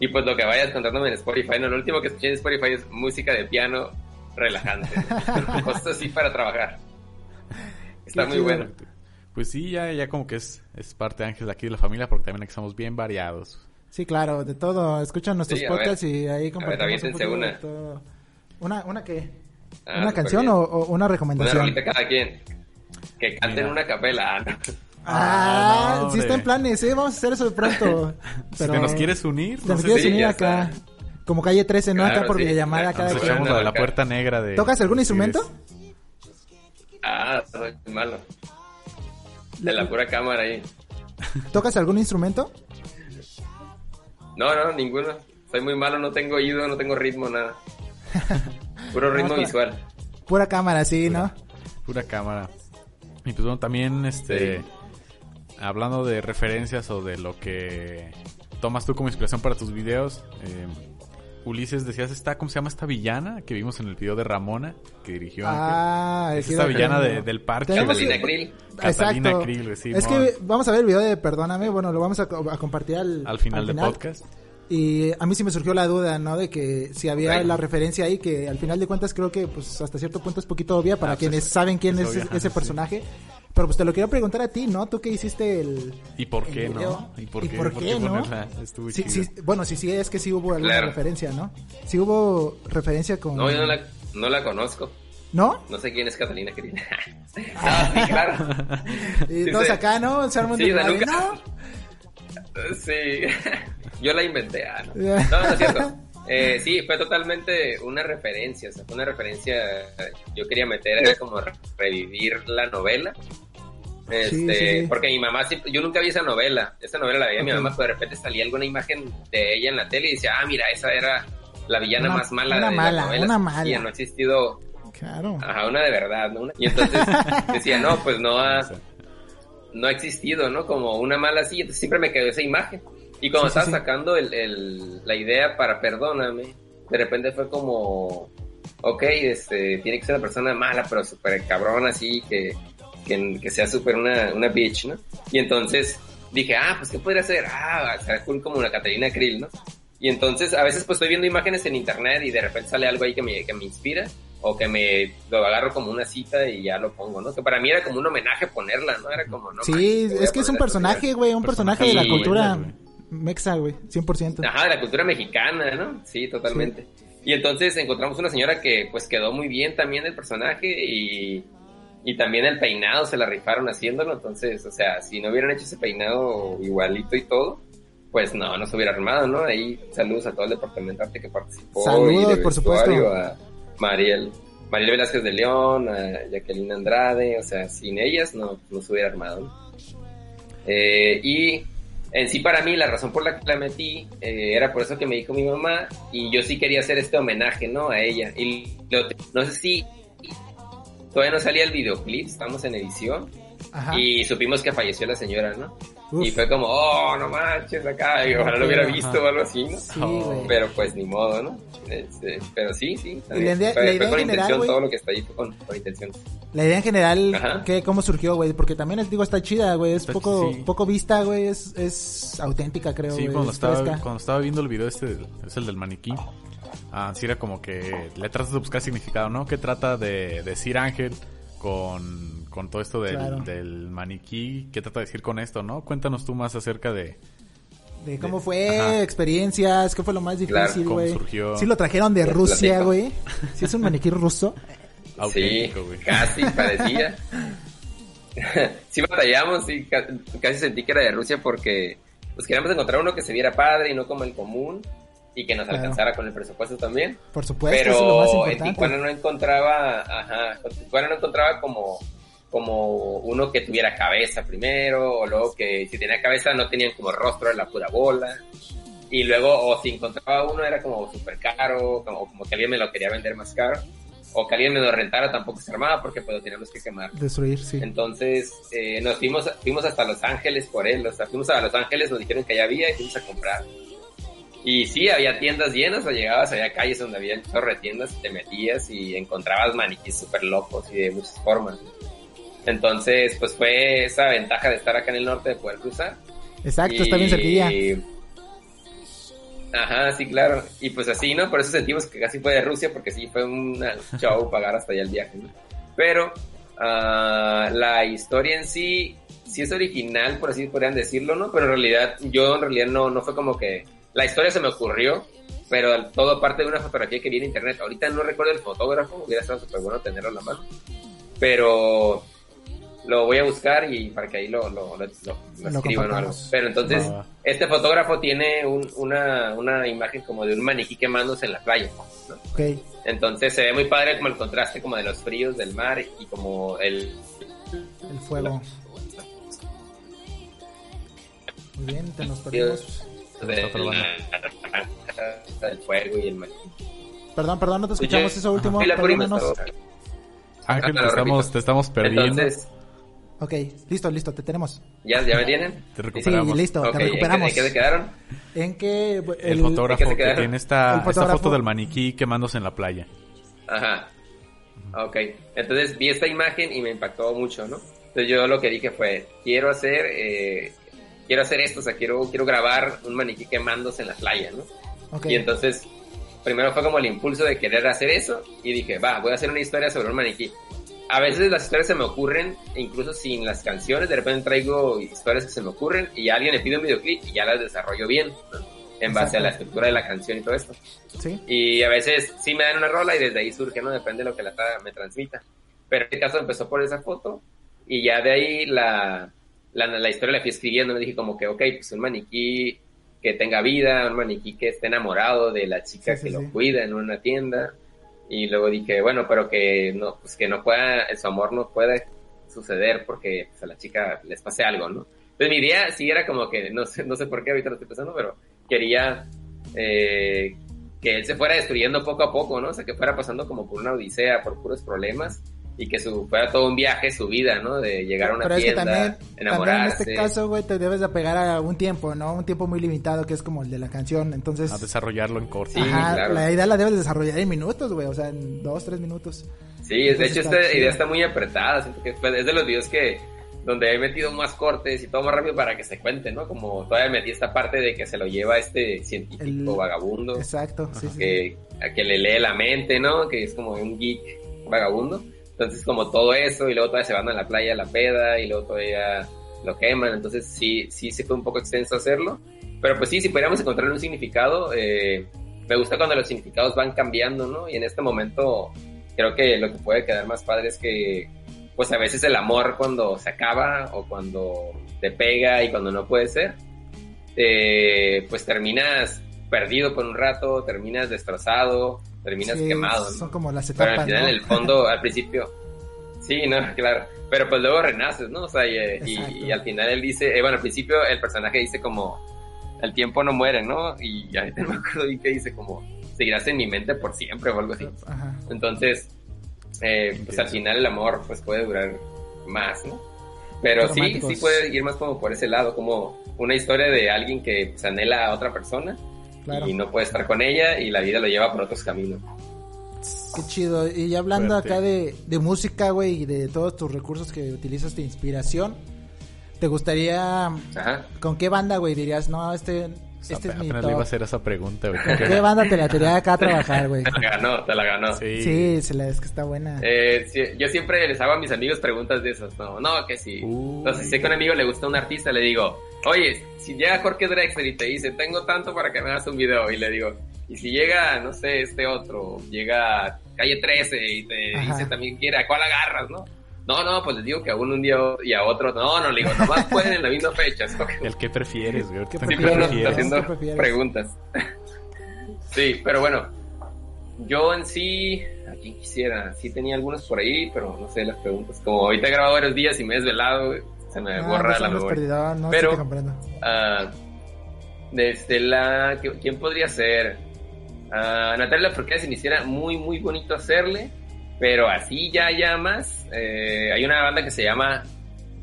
Y pues lo que vayas contándome en Spotify, no, lo último que escuché en Spotify es música de piano relajante. Cosas así para trabajar. Está Qué muy chido. bueno. Pues sí, ya, ya como que es, es parte de Ángel de aquí de la familia, porque también aquí somos bien variados. Sí, claro, de todo. Escuchan nuestros Sí, ver. podcasts y ahí compartimos un aviéntense poquito de una. todo. ¿Una, una qué? Ah, ¿Una canción o, o una Una recomendación? rolita cada quien. Que canten Mira. una capela. ah, no. Ah, Ah, no, sí está en planes, ¿eh? Vamos a hacer eso de pronto. Si te nos quieres unir, Si no nos quieres sí, unir acá. está. Como calle 13, ¿no? Claro, acá por sí. videollamada Claro, cada nos echamos Bueno, la, puerta negra de... ¿Tocas algún instrumento? Ah, soy malo. De la pura cámara ahí. ¿Tocas algún instrumento? No, no, ninguno. Soy muy malo, no tengo oído, no tengo ritmo, nada. Puro ritmo visual. Pura cámara, sí, ¿no? Pura cámara. Y pues bueno, también este... Sí. Hablando de referencias o de lo que tomas tú como inspiración para tus videos, eh, Ulises, decías, esta, ¿cómo se llama esta villana que vimos en el video de Ramona que dirigió Ángel? Ah, Es esta villana de- del parque. Catalina Krill. Catalina Exacto. Krill, sí, es que vamos a ver el video de Perdóname, bueno, lo vamos a, co- a compartir al, Al final del podcast. Y a mí sí me surgió la duda, ¿no? De que si había la referencia ahí, que al final de cuentas creo que pues hasta cierto punto es poquito obvia para Ah, pues, quienes es- saben quién es es, obvia, ese sí. personaje. Pero pues te lo quiero preguntar a ti, ¿no? Tú que hiciste el... ¿Y por qué no? ¿Y por ¿Y qué, por qué, no? Sí, sí, bueno, sí, sí, es que sí hubo alguna Claro. referencia, ¿no? Sí hubo referencia con... No, yo no la, no la conozco. ¿No? No sé quién es Catalina Krill. ah, sí, claro. Y Sí, todos acá, ¿no? Se arman Sí, de ¿no? Sí, yo la inventé. ah, no. no, no es cierto. Eh, sí, fue totalmente una referencia, o sea, fue una referencia, yo quería meter, era como re- revivir la novela. Este, Sí, sí, sí. porque mi mamá, siempre- yo nunca vi esa novela, esa novela la veía mi Ok. mamá, pero de repente salía alguna imagen de ella en la tele y decía, ah, mira, esa era la villana Una- más mala una de mala, las novelas. una mala. Y no ha existido, Claro. ajá, una de verdad, ¿no? Una- Y entonces decía, no, pues no ha, no ha existido, ¿no? Como una mala así, entonces siempre me quedó esa imagen. Y cuando Sí, estaba sí. sacando el, el- la idea para Perdóname, de repente fue como, ok, este, tiene que ser una persona mala, pero súper cabrona, así, que, que, que sea súper una, una bitch, ¿no? Y entonces dije, ah, pues, ¿qué podría ser? Ah, será cool como una Catalina Krill, ¿no? Y entonces a veces pues estoy viendo imágenes en internet y de repente sale algo ahí que me, que me inspira o que me lo agarro como una cita y ya lo pongo, ¿no? Que para mí era como un homenaje ponerla, ¿no? Era como, no Sí, es que es un personaje, güey, un personaje de la Sí, cultura güey. mexa, güey, 100%. Ajá, de la cultura mexicana, ¿no? Sí, totalmente. Y entonces encontramos una señora que pues quedó muy bien también el personaje y, y también el peinado se la rifaron haciéndolo, entonces, o sea, si no hubieran hecho ese peinado igualito y todo, pues no, no se hubiera armado, ¿no? Ahí saludos a todo el departamento de arte que participó. Saludos, y de por supuesto. A Mariel, Mariel Velázquez de León, a Jacqueline Andrade, o sea, sin ellas no, no se hubiera armado. Eh, y en sí para mí la razón por la que la metí eh, era por eso que me dijo mi mamá y yo sí quería hacer este homenaje, ¿no? A ella. Y lo- no sé si todavía no salía el videoclip, estamos en edición Ajá. y supimos que falleció la señora, ¿no? Uf. Y fue como, oh, no manches acá, y ojalá lo hubiera visto o algo así, ¿no? Sí, güey. Pero pues ni modo, ¿no? Este, pero sí, sí. La idea- fue, la fue idea con en general, intención, güey. todo lo que está ahí fue con, con intención. La idea en general. ¿qué, ¿cómo surgió, güey? Porque también, les digo, está chida, güey. Es poco, sí. poco vista, güey. Es, es auténtica, creo, Sí, cuando es estaba, fresca. cuando estaba viendo el video este, es el del maniquí. Ah, sí era como que le tratas de buscar significado, ¿no? ¿Qué trata de decir Ángel con, con todo esto del, Claro. del maniquí? ¿Qué trata de decir con esto, no? Cuéntanos tú más acerca de... De cómo fue, ajá. experiencias, qué fue lo más Claro, difícil, cómo güey. surgió. Sí lo trajeron de Rusia, güey. Sí es un maniquí ruso. sí, casi parecía. sí batallamos, sí, ca- casi sentí que era de Rusia porque pues queríamos encontrar uno que se viera padre y no como el común y que nos Claro. alcanzara con el presupuesto también. Por supuesto, eso es lo más Pero en Tijuana importante. no encontraba, ajá, en Tijuana no encontraba como como uno que tuviera cabeza primero, o luego que si tenía cabeza no tenían como rostro, era la pura bola. Y luego, o si encontraba uno era como súper caro, como, como que alguien me lo quería vender más caro, o que alguien me lo rentara tampoco se armaba porque pues lo teníamos que quemar. Destruir, sí. Entonces eh, nos fuimos, fuimos hasta Los Ángeles por él, o sea, fuimos a Los Ángeles, nos dijeron que ya había y fuimos a comprar. Y sí, había tiendas llenas, o llegabas, había calles donde había un chorro de tiendas, te metías y encontrabas maniquís súper locos y de muchas formas. Entonces, pues fue esa ventaja de estar acá en el norte de poder cruzar. Exacto, está bien cerquilla. Ajá, sí, claro. Y pues así, ¿no? Por eso sentimos que casi fue de Rusia, porque sí fue un show pagar hasta allá el viaje, ¿no? Pero ah, la historia en sí, sí es original, por así podrían decirlo, ¿no? Pero en realidad, yo en realidad no, no fue como que... La historia se me ocurrió, pero todo parte de una fotografía que vi en internet. Ahorita no recuerdo el fotógrafo, hubiera estado súper bueno tenerlo en la mano. Pero lo voy a buscar y para que ahí lo, lo, lo, lo- lo Lo escriban o algo. Pero entonces, este fotógrafo tiene un- una, una imagen como de un maniquí quemándose en la playa. ¿no? Ok. Entonces se ve muy padre como el contraste como de los fríos del mar y como el... El fuego. Muy bien, te nos perdimos. el fuego y el maniquí. Perdón, perdón, no te escuchamos Oye, eso último. Ángel, Ah, te estamos, te estamos perdiendo. Entonces, Ok, listo, listo, te tenemos. ¿Ya, ya me tienen? Te Sí, recuperamos. listo, Ok, te ¿en qué- recuperamos. ¿En qué se quedaron? En que El, el, fotógrafo ¿en qué se que quedaron? tiene esta, esta foto del maniquí quemándose en la playa. Ajá. Ok. Entonces vi esta imagen y me impactó mucho, ¿no? Entonces yo lo que dije fue, quiero hacer, eh, quiero hacer esto, o sea, quiero, quiero grabar un maniquí quemándose en la playa, ¿no? Ok. Y entonces, primero fue como el impulso de querer hacer eso y dije, va, voy a hacer una historia sobre un maniquí. A veces las historias se me ocurren, incluso sin las canciones, de repente traigo historias que se me ocurren y alguien me pide un videoclip y ya las desarrollo bien, ¿no? en base a la estructura de la canción y todo esto. Sí. Y a veces sí me dan una rola y desde ahí surge, ¿no? Depende de lo que la me transmita. Pero en este caso empezó por esa foto y ya de ahí la, la, la historia la fui escribiendo. Me dije como que, ok, pues un maniquí que tenga vida, un maniquí que esté enamorado de la chica Sí, sí, que lo cuida en una tienda. Y luego dije, bueno, pero que no, pues que no pueda, su amor no puede suceder porque pues, a la chica les pase algo, ¿no? Entonces mi idea sí era como que, no sé, no sé por qué ahorita lo estoy pensando, pero quería eh, que él se fuera destruyendo poco a poco, ¿no? O sea, que fuera pasando como por una odisea, por puros problemas y que su, fuera todo un viaje su vida, ¿no? De llegar a una Pero es que tienda, también, también en enamorarse. este caso, güey, te debes de apegar a un tiempo, ¿no? Un tiempo muy limitado que es como el de la canción. Entonces, A desarrollarlo en corto. Sí, ajá, claro. la idea la debes desarrollar en minutos, güey. O sea, en dos, tres minutos. Sí, de hecho esta chido. idea está muy apretada, siento que es de los videos que donde he metido más cortes y todo más rápido para que se cuente, ¿no? Como todavía metí esta parte de que se lo lleva este científico El- vagabundo. Exacto, sí, sí. que, a que le lee la mente, ¿no? Que es como un geek vagabundo. Entonces, como todo eso, y luego todavía se van a la playa a la peda, y luego todavía lo queman. Entonces, sí, sí se fue un poco extenso hacerlo. Pero pues sí, si pudiéramos encontrar un significado, eh, me gusta cuando los significados van cambiando, ¿no? Y en este momento, creo que lo que puede quedar más padre es que, pues a veces el amor cuando se acaba, o cuando te pega y cuando no puede ser, eh, pues terminas perdido por un rato, terminas destrozado, terminas Sí, quemado. ¿no? Son como las Pero etapas, al final, ¿no? en el fondo, al principio, sí, no, claro. Pero pues luego renaces, ¿no? O sea, y, eh, y- Exacto. y al final él dice, eh, bueno, al principio el personaje dice como, el tiempo no muere, ¿no? Y ya no me acuerdo bien que dice como, seguirás en mi mente por siempre o algo así. Ajá. Entonces, eh, pues al final el amor pues puede durar más, ¿no? Pero sí, sí puede ir más como por ese lado, como una historia de alguien que pues, anhela a otra persona Claro. y no puede estar con ella y la vida lo lleva por otros caminos. Qué chido. Y ya hablando Fuerte. acá de, de música, güey, y de todos tus recursos que utilizas de inspiración, ¿te gustaría... Ajá. ¿Con qué banda, güey, dirías? No, este, este es mi Apenas le iba a top. hacer esa pregunta, güey. ¿Con qué banda te la tendría acá a trabajar, güey? Te la ganó, te la ganó. Sí. Sí, se la, es que está buena. Eh, sí, yo siempre les hago a mis amigos preguntas de esas, no, no, que si, Uy. entonces si sé que a un amigo le gusta un artista, le digo, oye, si llega Jorge Drexler y te dice, tengo tanto para que me hagas un video, y le digo, y si llega, no sé, este otro, llega Calle 13 y te Ajá. dice también quiere, ¿a cuál agarras, no? No, no, pues les digo que a uno un día y a otro, no, no, le digo, nomás pueden en la misma fecha. El que prefieres, güey. ¿Qué Ahorita Sí, ¿qué pero no está prefieres? haciendo ¿Qué prefieres? preguntas. sí, pero bueno, yo en sí, a quien quisiera, sí tenía algunos por ahí, pero no sé las preguntas. Como ahorita he grabado varios días y me he desvelado, se me Ah, borra la memoria. no, Pero- sí te comprendo. Ah, desde la, ¿qui- ¿quién podría ser? Ah, Natalia me hiciera muy, muy bonito hacerle, pero así ya, ya más. eh, hay una banda que se llama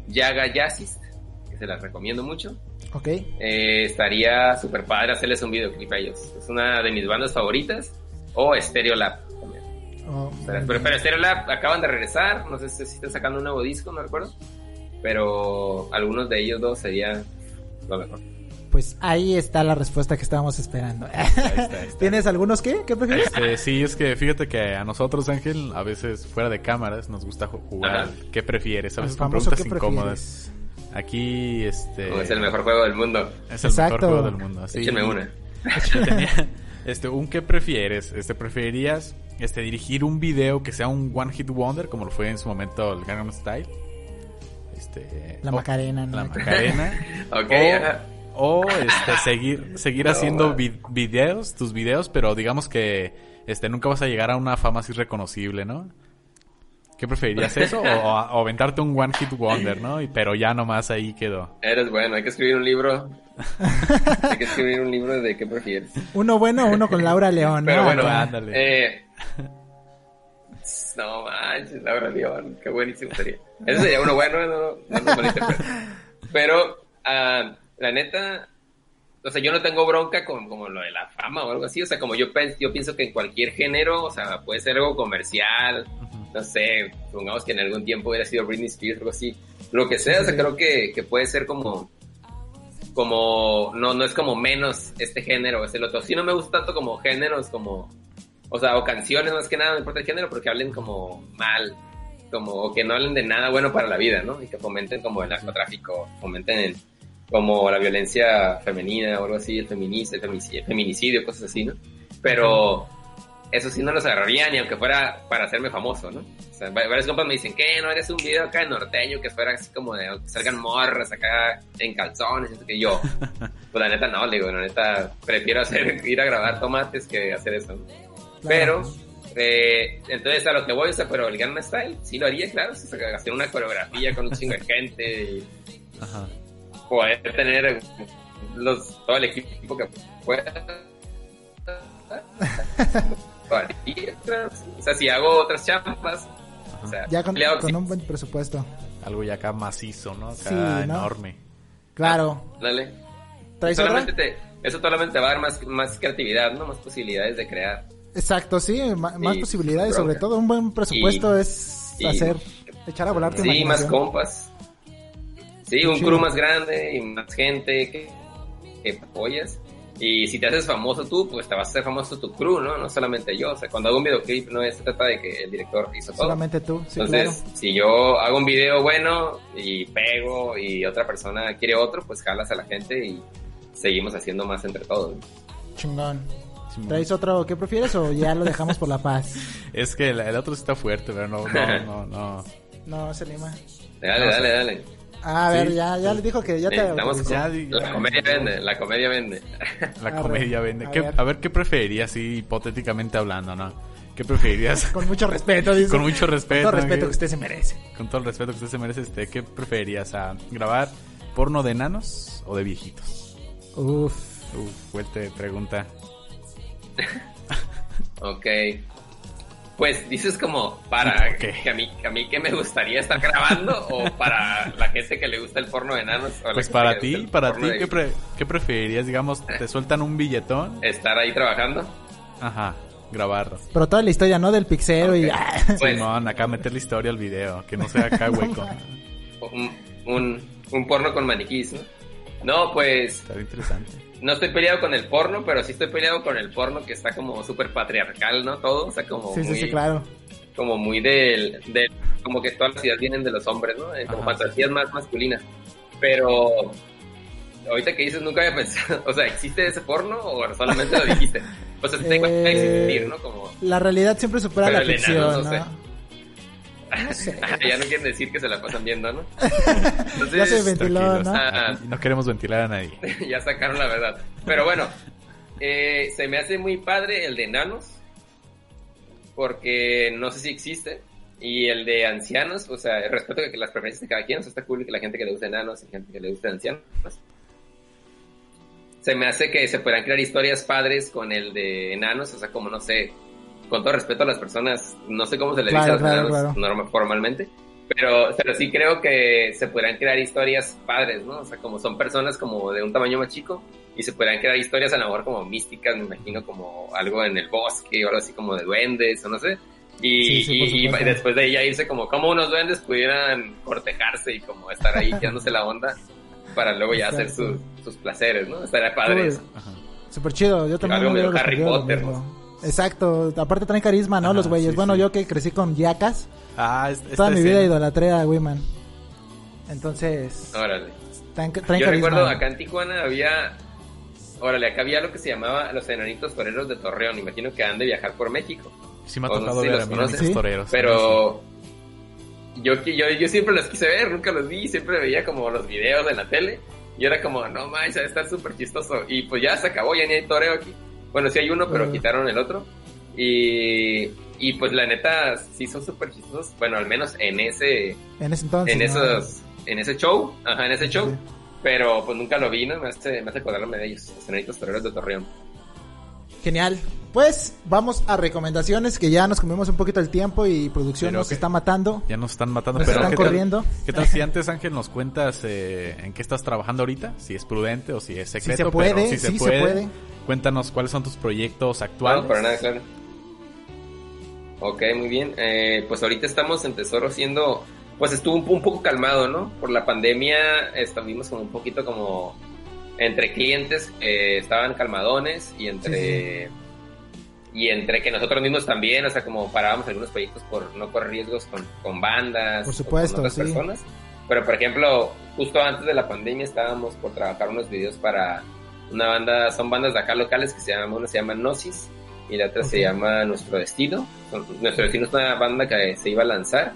Yaga Jazzist, que se las recomiendo mucho. Ok. Eh, estaría súper padre hacerles un videoclip a ellos. Es una de mis bandas favoritas. O Stereo Lab también. Oh, Pero, pero, pero Stereo Lab acaban de regresar. No sé si están sacando un nuevo disco, no recuerdo. Pero algunos de ellos dos sería lo mejor. Pues ahí está la respuesta que estábamos esperando. Ahí está, ahí está. ¿Tienes algunos qué? ¿Qué prefieres? Este, sí, es que fíjate que a nosotros, Ángel, a veces fuera de cámaras nos gusta ju- jugar. Ajá. ¿Qué prefieres? A veces con preguntas ¿qué incómodas. Aquí, este. Es el mejor juego del mundo. es el Exacto. mejor juego del mundo. Sí. Échenme una. Tenía, este, un ¿qué prefieres? Este, ¿preferirías este, dirigir un video que sea un One Hit Wonder, como lo fue en su momento el Gangnam Style? Este, La Macarena, ¿no? La Macarena. Ok, o, ajá. O, este, seguir, seguir No, haciendo vi- videos, tus videos, pero digamos que este, nunca vas a llegar a una fama así reconocible, ¿no? ¿Qué preferirías eso? o, o, aventarte un One Hit Wonder, ¿no? Y, pero ya nomás ahí quedó. Eres bueno, hay que escribir un libro. hay que escribir un libro de qué prefieres. Uno bueno, uno con Laura León. Pero ¿no? bueno, ándale. eh, No manches, Laura León, qué buenísimo sería. Ese sería uno bueno, no, no, no. Pero, ah, la neta, o sea, yo no tengo bronca con como lo de la fama o algo así. O sea, como yo, yo pienso que en cualquier género, o sea, puede ser algo comercial, no sé, supongamos que en algún tiempo hubiera sido Britney Spears o algo así. Lo que sea, o sea, creo que, que puede ser como, como, no, no es como menos este género o es el otro. Sí no me gusta tanto como géneros, como, o sea, o canciones más que nada, no importa el género, porque hablen como mal, como, o que no hablen de nada bueno para la vida, ¿no? Y que fomenten como el narcotráfico, fomenten el, como la violencia femenina o algo así, el feminicidio, el feminicidio, feminicidio, cosas así, ¿no? Pero eso sí no los agarraría ni aunque fuera para hacerme famoso, ¿no? O sea, va- varios compas me dicen, ¿qué? ¿No eres un video acá de norteño que fuera así como de que salgan morras acá en calzones? Y que yo, pues la neta no, le digo, la neta prefiero hacer, ir a grabar tomates que hacer eso, ¿no? Pero, eh, entonces a lo que voy, o sea, pero el Gangnam Style sí lo haría, claro, o sea, hacer una coreografía con un chingo de gente y Ajá. Poder tener los, todo el equipo que pueda. o sea, si hago otras o sea, Ya con, empleado, con sí, un buen presupuesto. Algo ya acá macizo, ¿no? Acá Sí, ¿no? enorme. Claro. dale. Solamente te, eso solamente va a dar más, más creatividad, ¿no? Más posibilidades de crear. Exacto, sí, más Sí, posibilidades, bronca. sobre todo un buen presupuesto Y- es y- hacer, echar a volar tu Sí, más compas. Sí, un crew más grande y más gente que, que apoyas. Y si te haces famoso tú, pues te vas a hacer famoso tu crew, ¿no? No solamente yo. O sea, cuando hago un videoclip no se trata de que el director hizo todo. Solamente tú, sí, Entonces, claro. si yo hago un video bueno y pego y otra persona quiere otro, pues jalas a la gente y seguimos haciendo más entre todos. Chingón. ¿Traes otro que prefieres o ya lo dejamos por la paz? Es que el, el otro sí está fuerte, pero no, no, no, no. No, se anima. Dale, No, dale, dale. Ah, a ver, Sí. ya, ya le dijo que ya te Necesitamos autorizó. Ya, co- di- la comedia vende, la comedia vende. La Arre. comedia vende. A ¿Qué- ver. a ver qué preferirías, así hipotéticamente hablando, ¿no? ¿Qué preferirías? Con mucho respeto, dice. Con mucho respeto. Con todo respeto ¿no? que usted se merece. Con todo el respeto que usted se merece, este, ¿qué preferirías? ¿A grabar porno de enanos o de viejitos? Uf. Uf, fuerte pregunta. Ok. Pues dices como para que a mí, que a mí que me gustaría estar grabando o para la gente que le gusta el porno de enanos. o Pues para ti, para ti, de- ¿qué, pre- qué preferirías? Digamos, te sueltan un billetón. Estar ahí trabajando. Ajá, grabarlo. Pero toda la historia, ¿no? Del pixero y... Ok. ah, Pues Simón, acá meter la historia al video, que no sea acá hueco. un, un, un porno con maniquís, ¿no? No, pues Estaría interesante. No estoy peleado con el porno, pero sí estoy peleado con el porno que está como súper patriarcal, ¿no? Todo, o sea, como sí, sí, muy, sí, claro. como muy del, del- como que todas las ideas vienen de los hombres, ¿no? Eh, Como Ajá. fantasías más masculinas. Pero ahorita que dices nunca había pensado, o sea, ¿existe ese porno o solamente lo dijiste? O sea, se Eh, existir, ¿no? Como La realidad siempre supera la enano, ficción, no ¿no? sé. No sé. ya no quieren decir que se la pasan viendo, ¿no? Entonces, Ya se ventiló, Tranquilos, ¿no? Ah. no queremos ventilar a nadie. ya sacaron la verdad. Pero bueno, eh, se me hace muy padre el de enanos, porque no sé si existe. Y el de ancianos, o sea, respeto que las preferencias de cada quien, o sea, está cool que la gente que le gusta enanos y gente que le gusta ancianos. Se me hace que se puedan crear historias padres con el de enanos, o sea, como no sé, con todo respeto a las personas, no sé cómo se le Claro, dice a los claro, claro. formalmente, pero, pero sí creo que se podrán crear historias padres, ¿no? O sea, como son personas como de un tamaño más chico y se podrán crear historias a lo mejor como místicas, me imagino como algo en el bosque o algo así como de duendes o no sé. Y, Sí, sí, y- y después de ella irse como como unos duendes pudieran cortejarse y como estar ahí quedándose la onda para luego ya hacer sus, sus placeres, ¿no? Estaría padre Cool. eso. Ajá. Súper chido, yo también Algo medio Harry Potter, mismo. Exacto, aparte traen carisma, ¿no? Ajá, Los güeyes. sí, bueno, sí. yo que crecí con yacas, Ah, es- toda mi escena- vida idolatré a Wiman. Entonces, Órale. traen, traen Yo carisma. recuerdo acá en Tijuana había, órale, acá había lo que se llamaba los enanitos toreros de Torreón. Imagino que han de viajar por México. Sí me ha o no tocado sé si ver a Sí, toreros. Pero yo, qui- yo, yo siempre los quise ver, nunca los vi, siempre veía como los videos en la tele. Y era como, no manches, estar súper chistoso. Y pues ya se acabó, ya ni hay toreo aquí. Bueno, sí hay uno, pero Ah. quitaron el otro. Y, y pues la neta, sí son súper chistosos. Bueno, al menos en ese, En ese entonces. en ¿no? esos, en ese show, ajá, en ese show. Sí. Pero pues nunca lo vi, ¿no? Me hace, me hace acordarme de ellos, los enanitos toreros de Torreón. Genial. Pues vamos a recomendaciones que ya nos comimos un poquito el tiempo y producción Pero nos que- está matando. Ya nos están matando, Nos pero están ¿qué tal- corriendo. ¿Qué tal si antes, Ángel, nos cuentas eh, en qué estás trabajando ahorita? Si es prudente o si es secreto. se puede, pero si sí se puede. Cuéntanos cuáles son tus proyectos actuales. No, para nada, claro. Ok, muy bien. Eh, pues ahorita estamos en Tesoro siendo, pues estuvo un, un poco calmado, ¿no? Por la pandemia estuvimos como un poquito como entre clientes que estaban calmadones y entre y entre que nosotros mismos también, o sea, como parábamos algunos proyectos por no correr riesgos con, con bandas, Por supuesto, con otras sí. personas. Pero por ejemplo, justo antes de la pandemia estábamos por trabajar unos videos para una banda, son bandas de acá locales que se llaman, una se llama Gnosis y la otra se llama Nuestro Destino. Nuestro Destino es una banda que se iba a lanzar,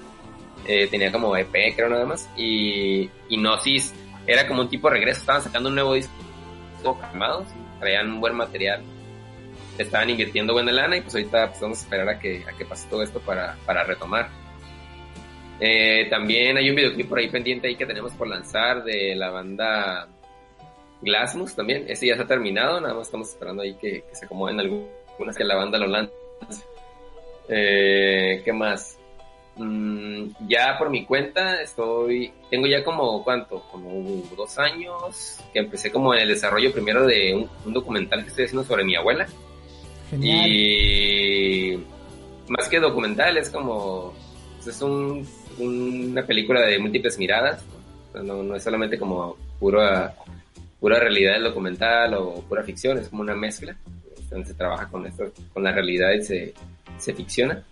eh, tenía como EP creo nada más, y, y Gnosis era como un tipo de regreso, estaban sacando un nuevo disco calmados, traían un buen material, estaban invirtiendo buena lana y pues ahorita pues, vamos a esperar a que, a que pase todo esto para, para retomar. Eh, también hay un videoclip por ahí pendiente ahí que tenemos por lanzar de la banda Glassmus también. Ese ya se ha terminado, nada más estamos esperando ahí que, que se acomoden algunas que la banda lo lance. Eh, ¿Qué más? Mm, ya por mi cuenta estoy, tengo ya como, ¿cuánto? Como dos años que empecé como en el desarrollo primero de un, un documental que estoy haciendo sobre mi abuela. Genial. Y más que documental, es como. pues, Es un, una película de múltiples miradas. No es solamente como pura, pura realidad del documental o pura ficción, es como una mezcla. Donde se trabaja con esto, con la realidad y se, se ficciona.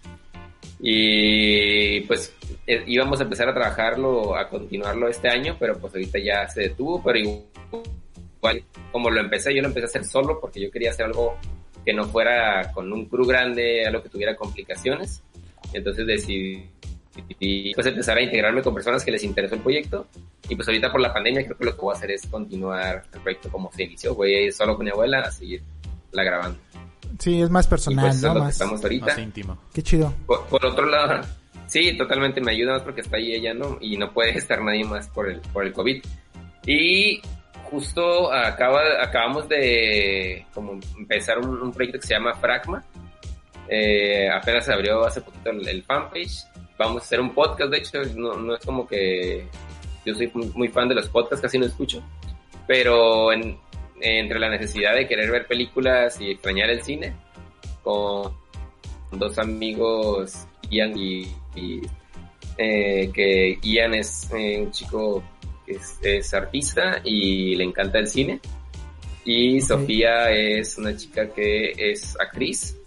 Y pues eh, íbamos a empezar a trabajarlo, a continuarlo este año, pero pues ahorita ya se detuvo, pero igual como lo empecé, yo lo empecé a hacer solo porque yo quería hacer algo que no fuera con un crew grande, algo que tuviera complicaciones. Entonces decidí pues empezar a integrarme con personas que les interesó el proyecto. Y pues ahorita por la pandemia creo que lo que voy a hacer es continuar el proyecto como se inició. Voy a ir solo con mi abuela a seguir la grabando. Sí, es más Y personal, pues eso es ¿no? lo que Más. estamos ahorita. Más íntimo. Qué chido. Por, por otro lado, sí, totalmente me ayuda más porque está ahí ella, ¿no? Y no puede estar nadie más por el, por el COVID. Y justo acaba, acabamos de como empezar un, un proyecto que se llama Fragma. Eh, apenas se abrió hace poquito el, el fanpage. Vamos a hacer un podcast, de hecho, no, no es como que yo soy muy, fan de los podcasts, casi no escucho. Pero en, entre la necesidad de querer ver películas y extrañar el cine, con dos amigos, Ian y, y, eh, que Ian es eh, un chico que es, es artista y le encanta el cine. Y Ok. Sofía es una chica que es actriz,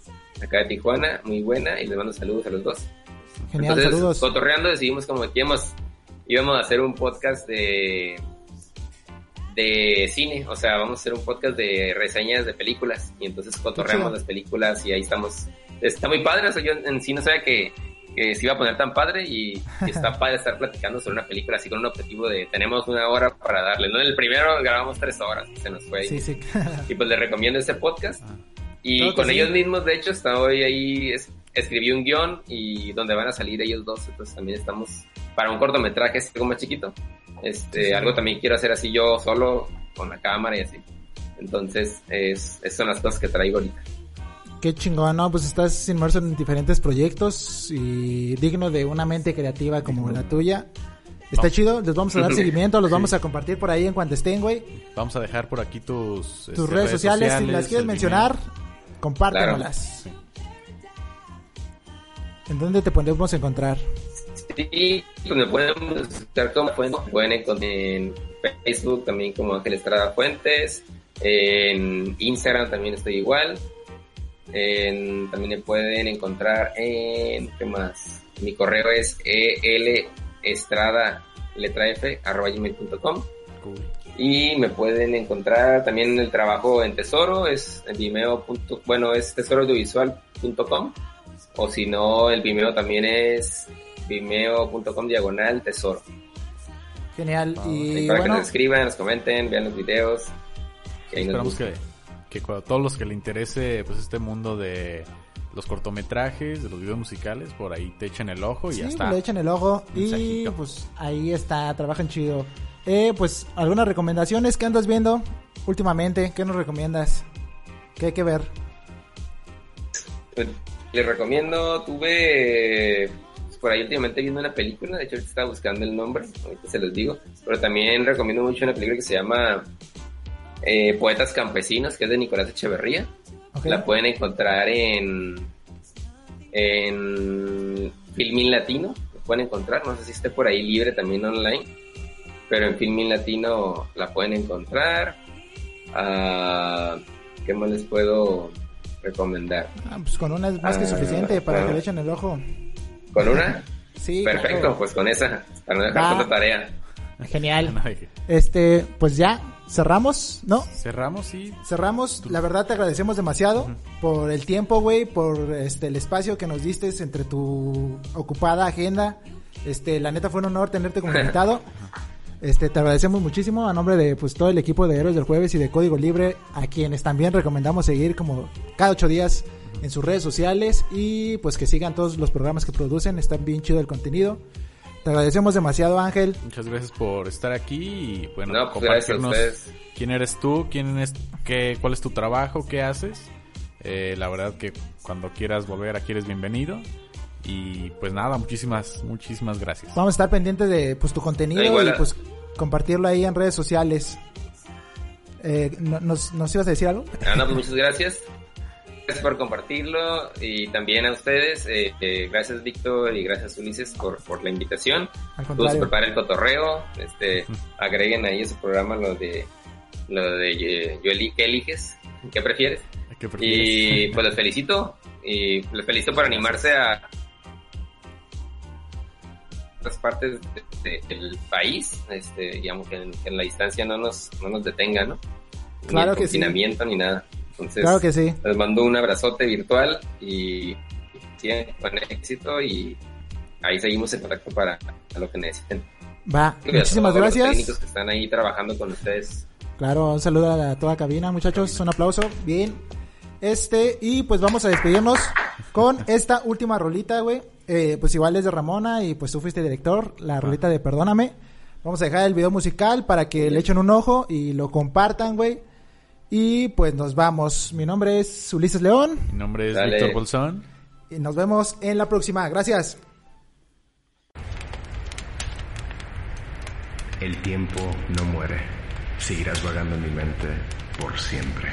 acá de Tijuana, muy buena, y les mando saludos a los dos. Genial, Entonces, saludos. cotorreando decidimos como que íbamos, íbamos a hacer un podcast de de cine, o sea, vamos a hacer un podcast de reseñas de películas y entonces cotorreamos las películas y ahí estamos. Está muy padre, o sea, yo en sí no sabía que, que se iba a poner tan padre y, y está padre estar platicando sobre una película así con un objetivo de tenemos una hora para darle, ¿no? En el primero grabamos tres horas, se nos fue ahí. Sí, sí. Y pues les recomiendo este podcast. Ah. Y con sí. ellos mismos, de hecho, está hoy ahí, escribí un guion y donde van a salir ellos dos. Entonces también estamos para un cortometraje, es algo más chiquito. Este, Sí, sí. algo también quiero hacer así yo solo, con la cámara y así. Entonces, es, esas son las cosas que traigo ahorita. Qué chingón, ¿no? Pues estás inmerso en diferentes proyectos y digno de una mente creativa como la tuya. Está No. chido, les vamos a dar seguimiento, los Sí. vamos a compartir por ahí en cuanto estén, güey. Vamos a dejar por aquí tus, Tus este, redes sociales, si las quieres mencionar, compártenoslas. Sí. ¿En dónde te podemos encontrar? Y pues me pueden buscar como Fuentes, pueden encontrar en Facebook también como Ángel Estrada Fuentes, en Instagram también estoy igual, en- también me pueden encontrar en, ¿qué más? Mi correo es elestrada, letra F, arroba gmail.com Cool. y me pueden encontrar también en el trabajo en Tesoro, es en Vimeo. punto- Bueno, es tesoroaudiovisual.com o si no, el Vimeo también es vimeo.com diagonal tesoro. Genial. Ah, y para que bueno, nos escriban, nos comenten, vean los videos. que Esperamos que, que a todos los que le interese pues este mundo de los cortometrajes, de los videos musicales, por ahí te echen el ojo y sí, ya está. le echen el ojo y pues ahí está, trabajan chido. Eh, pues algunas recomendaciones que andas viendo últimamente, ¿qué nos recomiendas? ¿Qué hay que ver? Les recomiendo, tuve pues, por ahí últimamente viendo una película, de hecho estaba buscando el nombre, ahorita se los digo, pero también recomiendo mucho una película que se llama eh, Poetas Campesinos, que es de Nicolás Echeverría. La pueden encontrar en en Filmin Latino, la pueden encontrar, no sé si esté por ahí libre también online, pero en Filmin Latino la pueden encontrar. Ah, ¿Qué más les puedo recomendar? Ah, pues con una es más que Ah, suficiente para que le echen el ojo. ¿Con una? Sí, Perfecto, claro. pues con esa, para no dejar tanta tarea. Genial. Este, pues ya, cerramos, ¿no? Cerramos y Cerramos, la verdad te agradecemos demasiado por el tiempo, güey, por este el espacio que nos diste entre tu ocupada agenda. Este, la neta fue un honor tenerte como invitado. Este, te agradecemos muchísimo a nombre de pues todo el equipo de Héroes del Jueves y de Código Libre, a quienes también recomendamos seguir como cada ocho días en sus redes sociales y pues que sigan todos los programas que producen, está bien chido el contenido. Te agradecemos demasiado, Ángel. muchas gracias por estar aquí y bueno, No, pues, compartirnos quién eres tú, quién es, qué, cuál es tu trabajo, qué haces. Eh, la verdad que cuando quieras volver aquí eres bienvenido. Y pues nada, muchísimas, muchísimas gracias. Vamos a estar pendientes de pues tu contenido y pues compartirlo ahí en redes sociales. Eh, ¿no- nos, ¿Nos ibas a decir algo? Ah, no, pues muchas gracias. Gracias por compartirlo y también a ustedes. eh, eh, gracias Víctor y gracias Ulises por, por la invitación. Todos preparen el cotorreo. Este, agreguen ahí a su programa lo de lo de eh, yo eli- ¿qué eliges? ¿Qué prefieres? ¿Qué prefieres? Y pues les felicito y les felicito por animarse a otras partes de- de- del país, este, digamos que en, en la distancia no nos, no nos detenga, ¿no? Claro ni el que sí. ni nada. Entonces, Claro que sí. les mando un abrazote virtual y sigan con éxito y ahí seguimos en contacto para lo que necesiten. Va, Y a muchísimas todos Los técnicos gracias. que están ahí trabajando con ustedes. Claro, un saludo a la- toda cabina, muchachos. Un aplauso. Bien. Este, y pues vamos a despedirnos con esta última rolita, güey. Eh, pues igual es de Ramona y pues tú fuiste director, la rolita de Perdóname. Vamos a dejar el video musical para que le echen un ojo y lo compartan, güey. Y pues nos vamos. Mi nombre es Ulises León Mi nombre es Dale. Víctor Bolsón. y nos vemos en la próxima. Gracias. El tiempo no muere. Seguirás vagando en mi mente por siempre.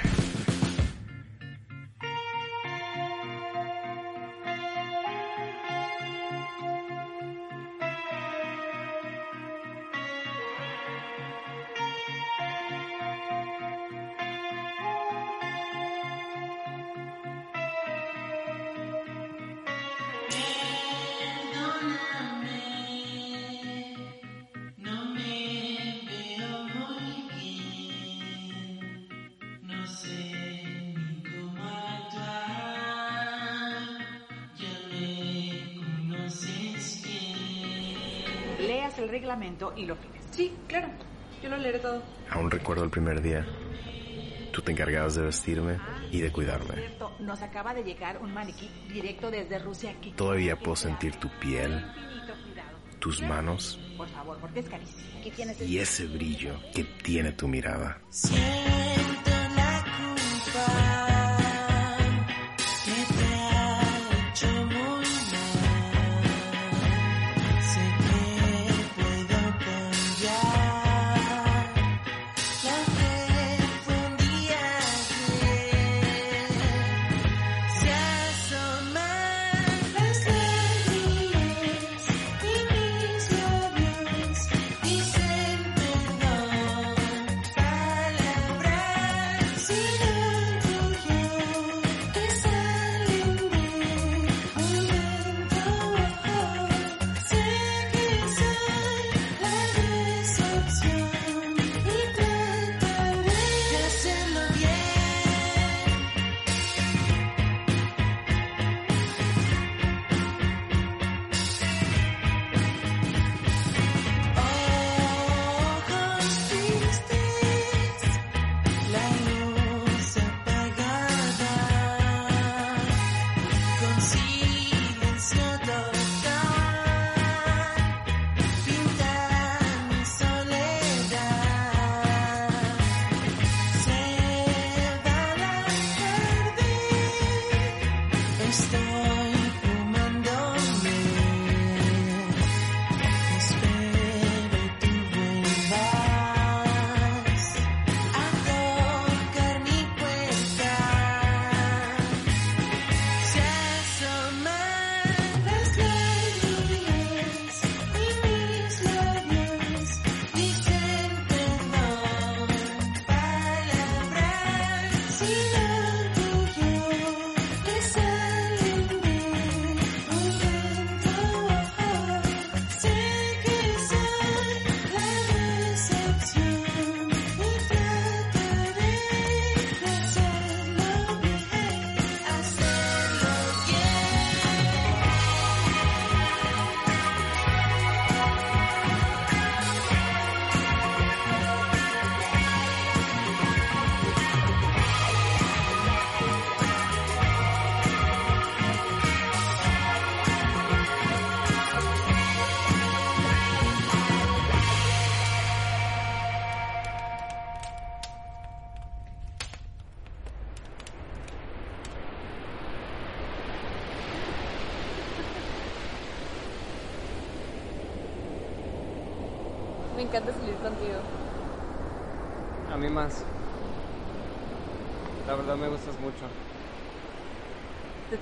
Reglamento y lo firmes. Sí, claro. Yo lo leeré todo. Aún recuerdo el primer día. Tú te encargabas de vestirme y de cuidarme. Cierto, Nos acaba de llegar un maniquí directo desde Rusia aquí. Todavía puedo sentir tu piel, tus manos Por favor, porque es carísimo. Aquí tienes el- y ese brillo que tiene tu mirada. Siento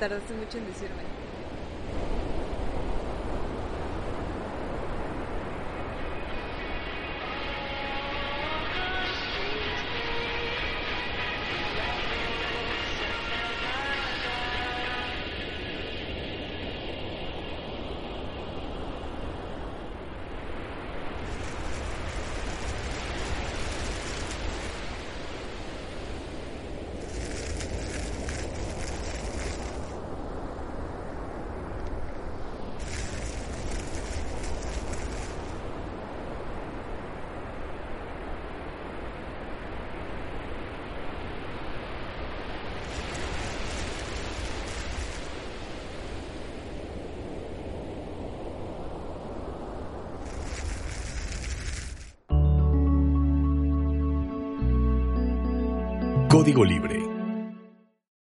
tardaste mucho en decirme. Código Libre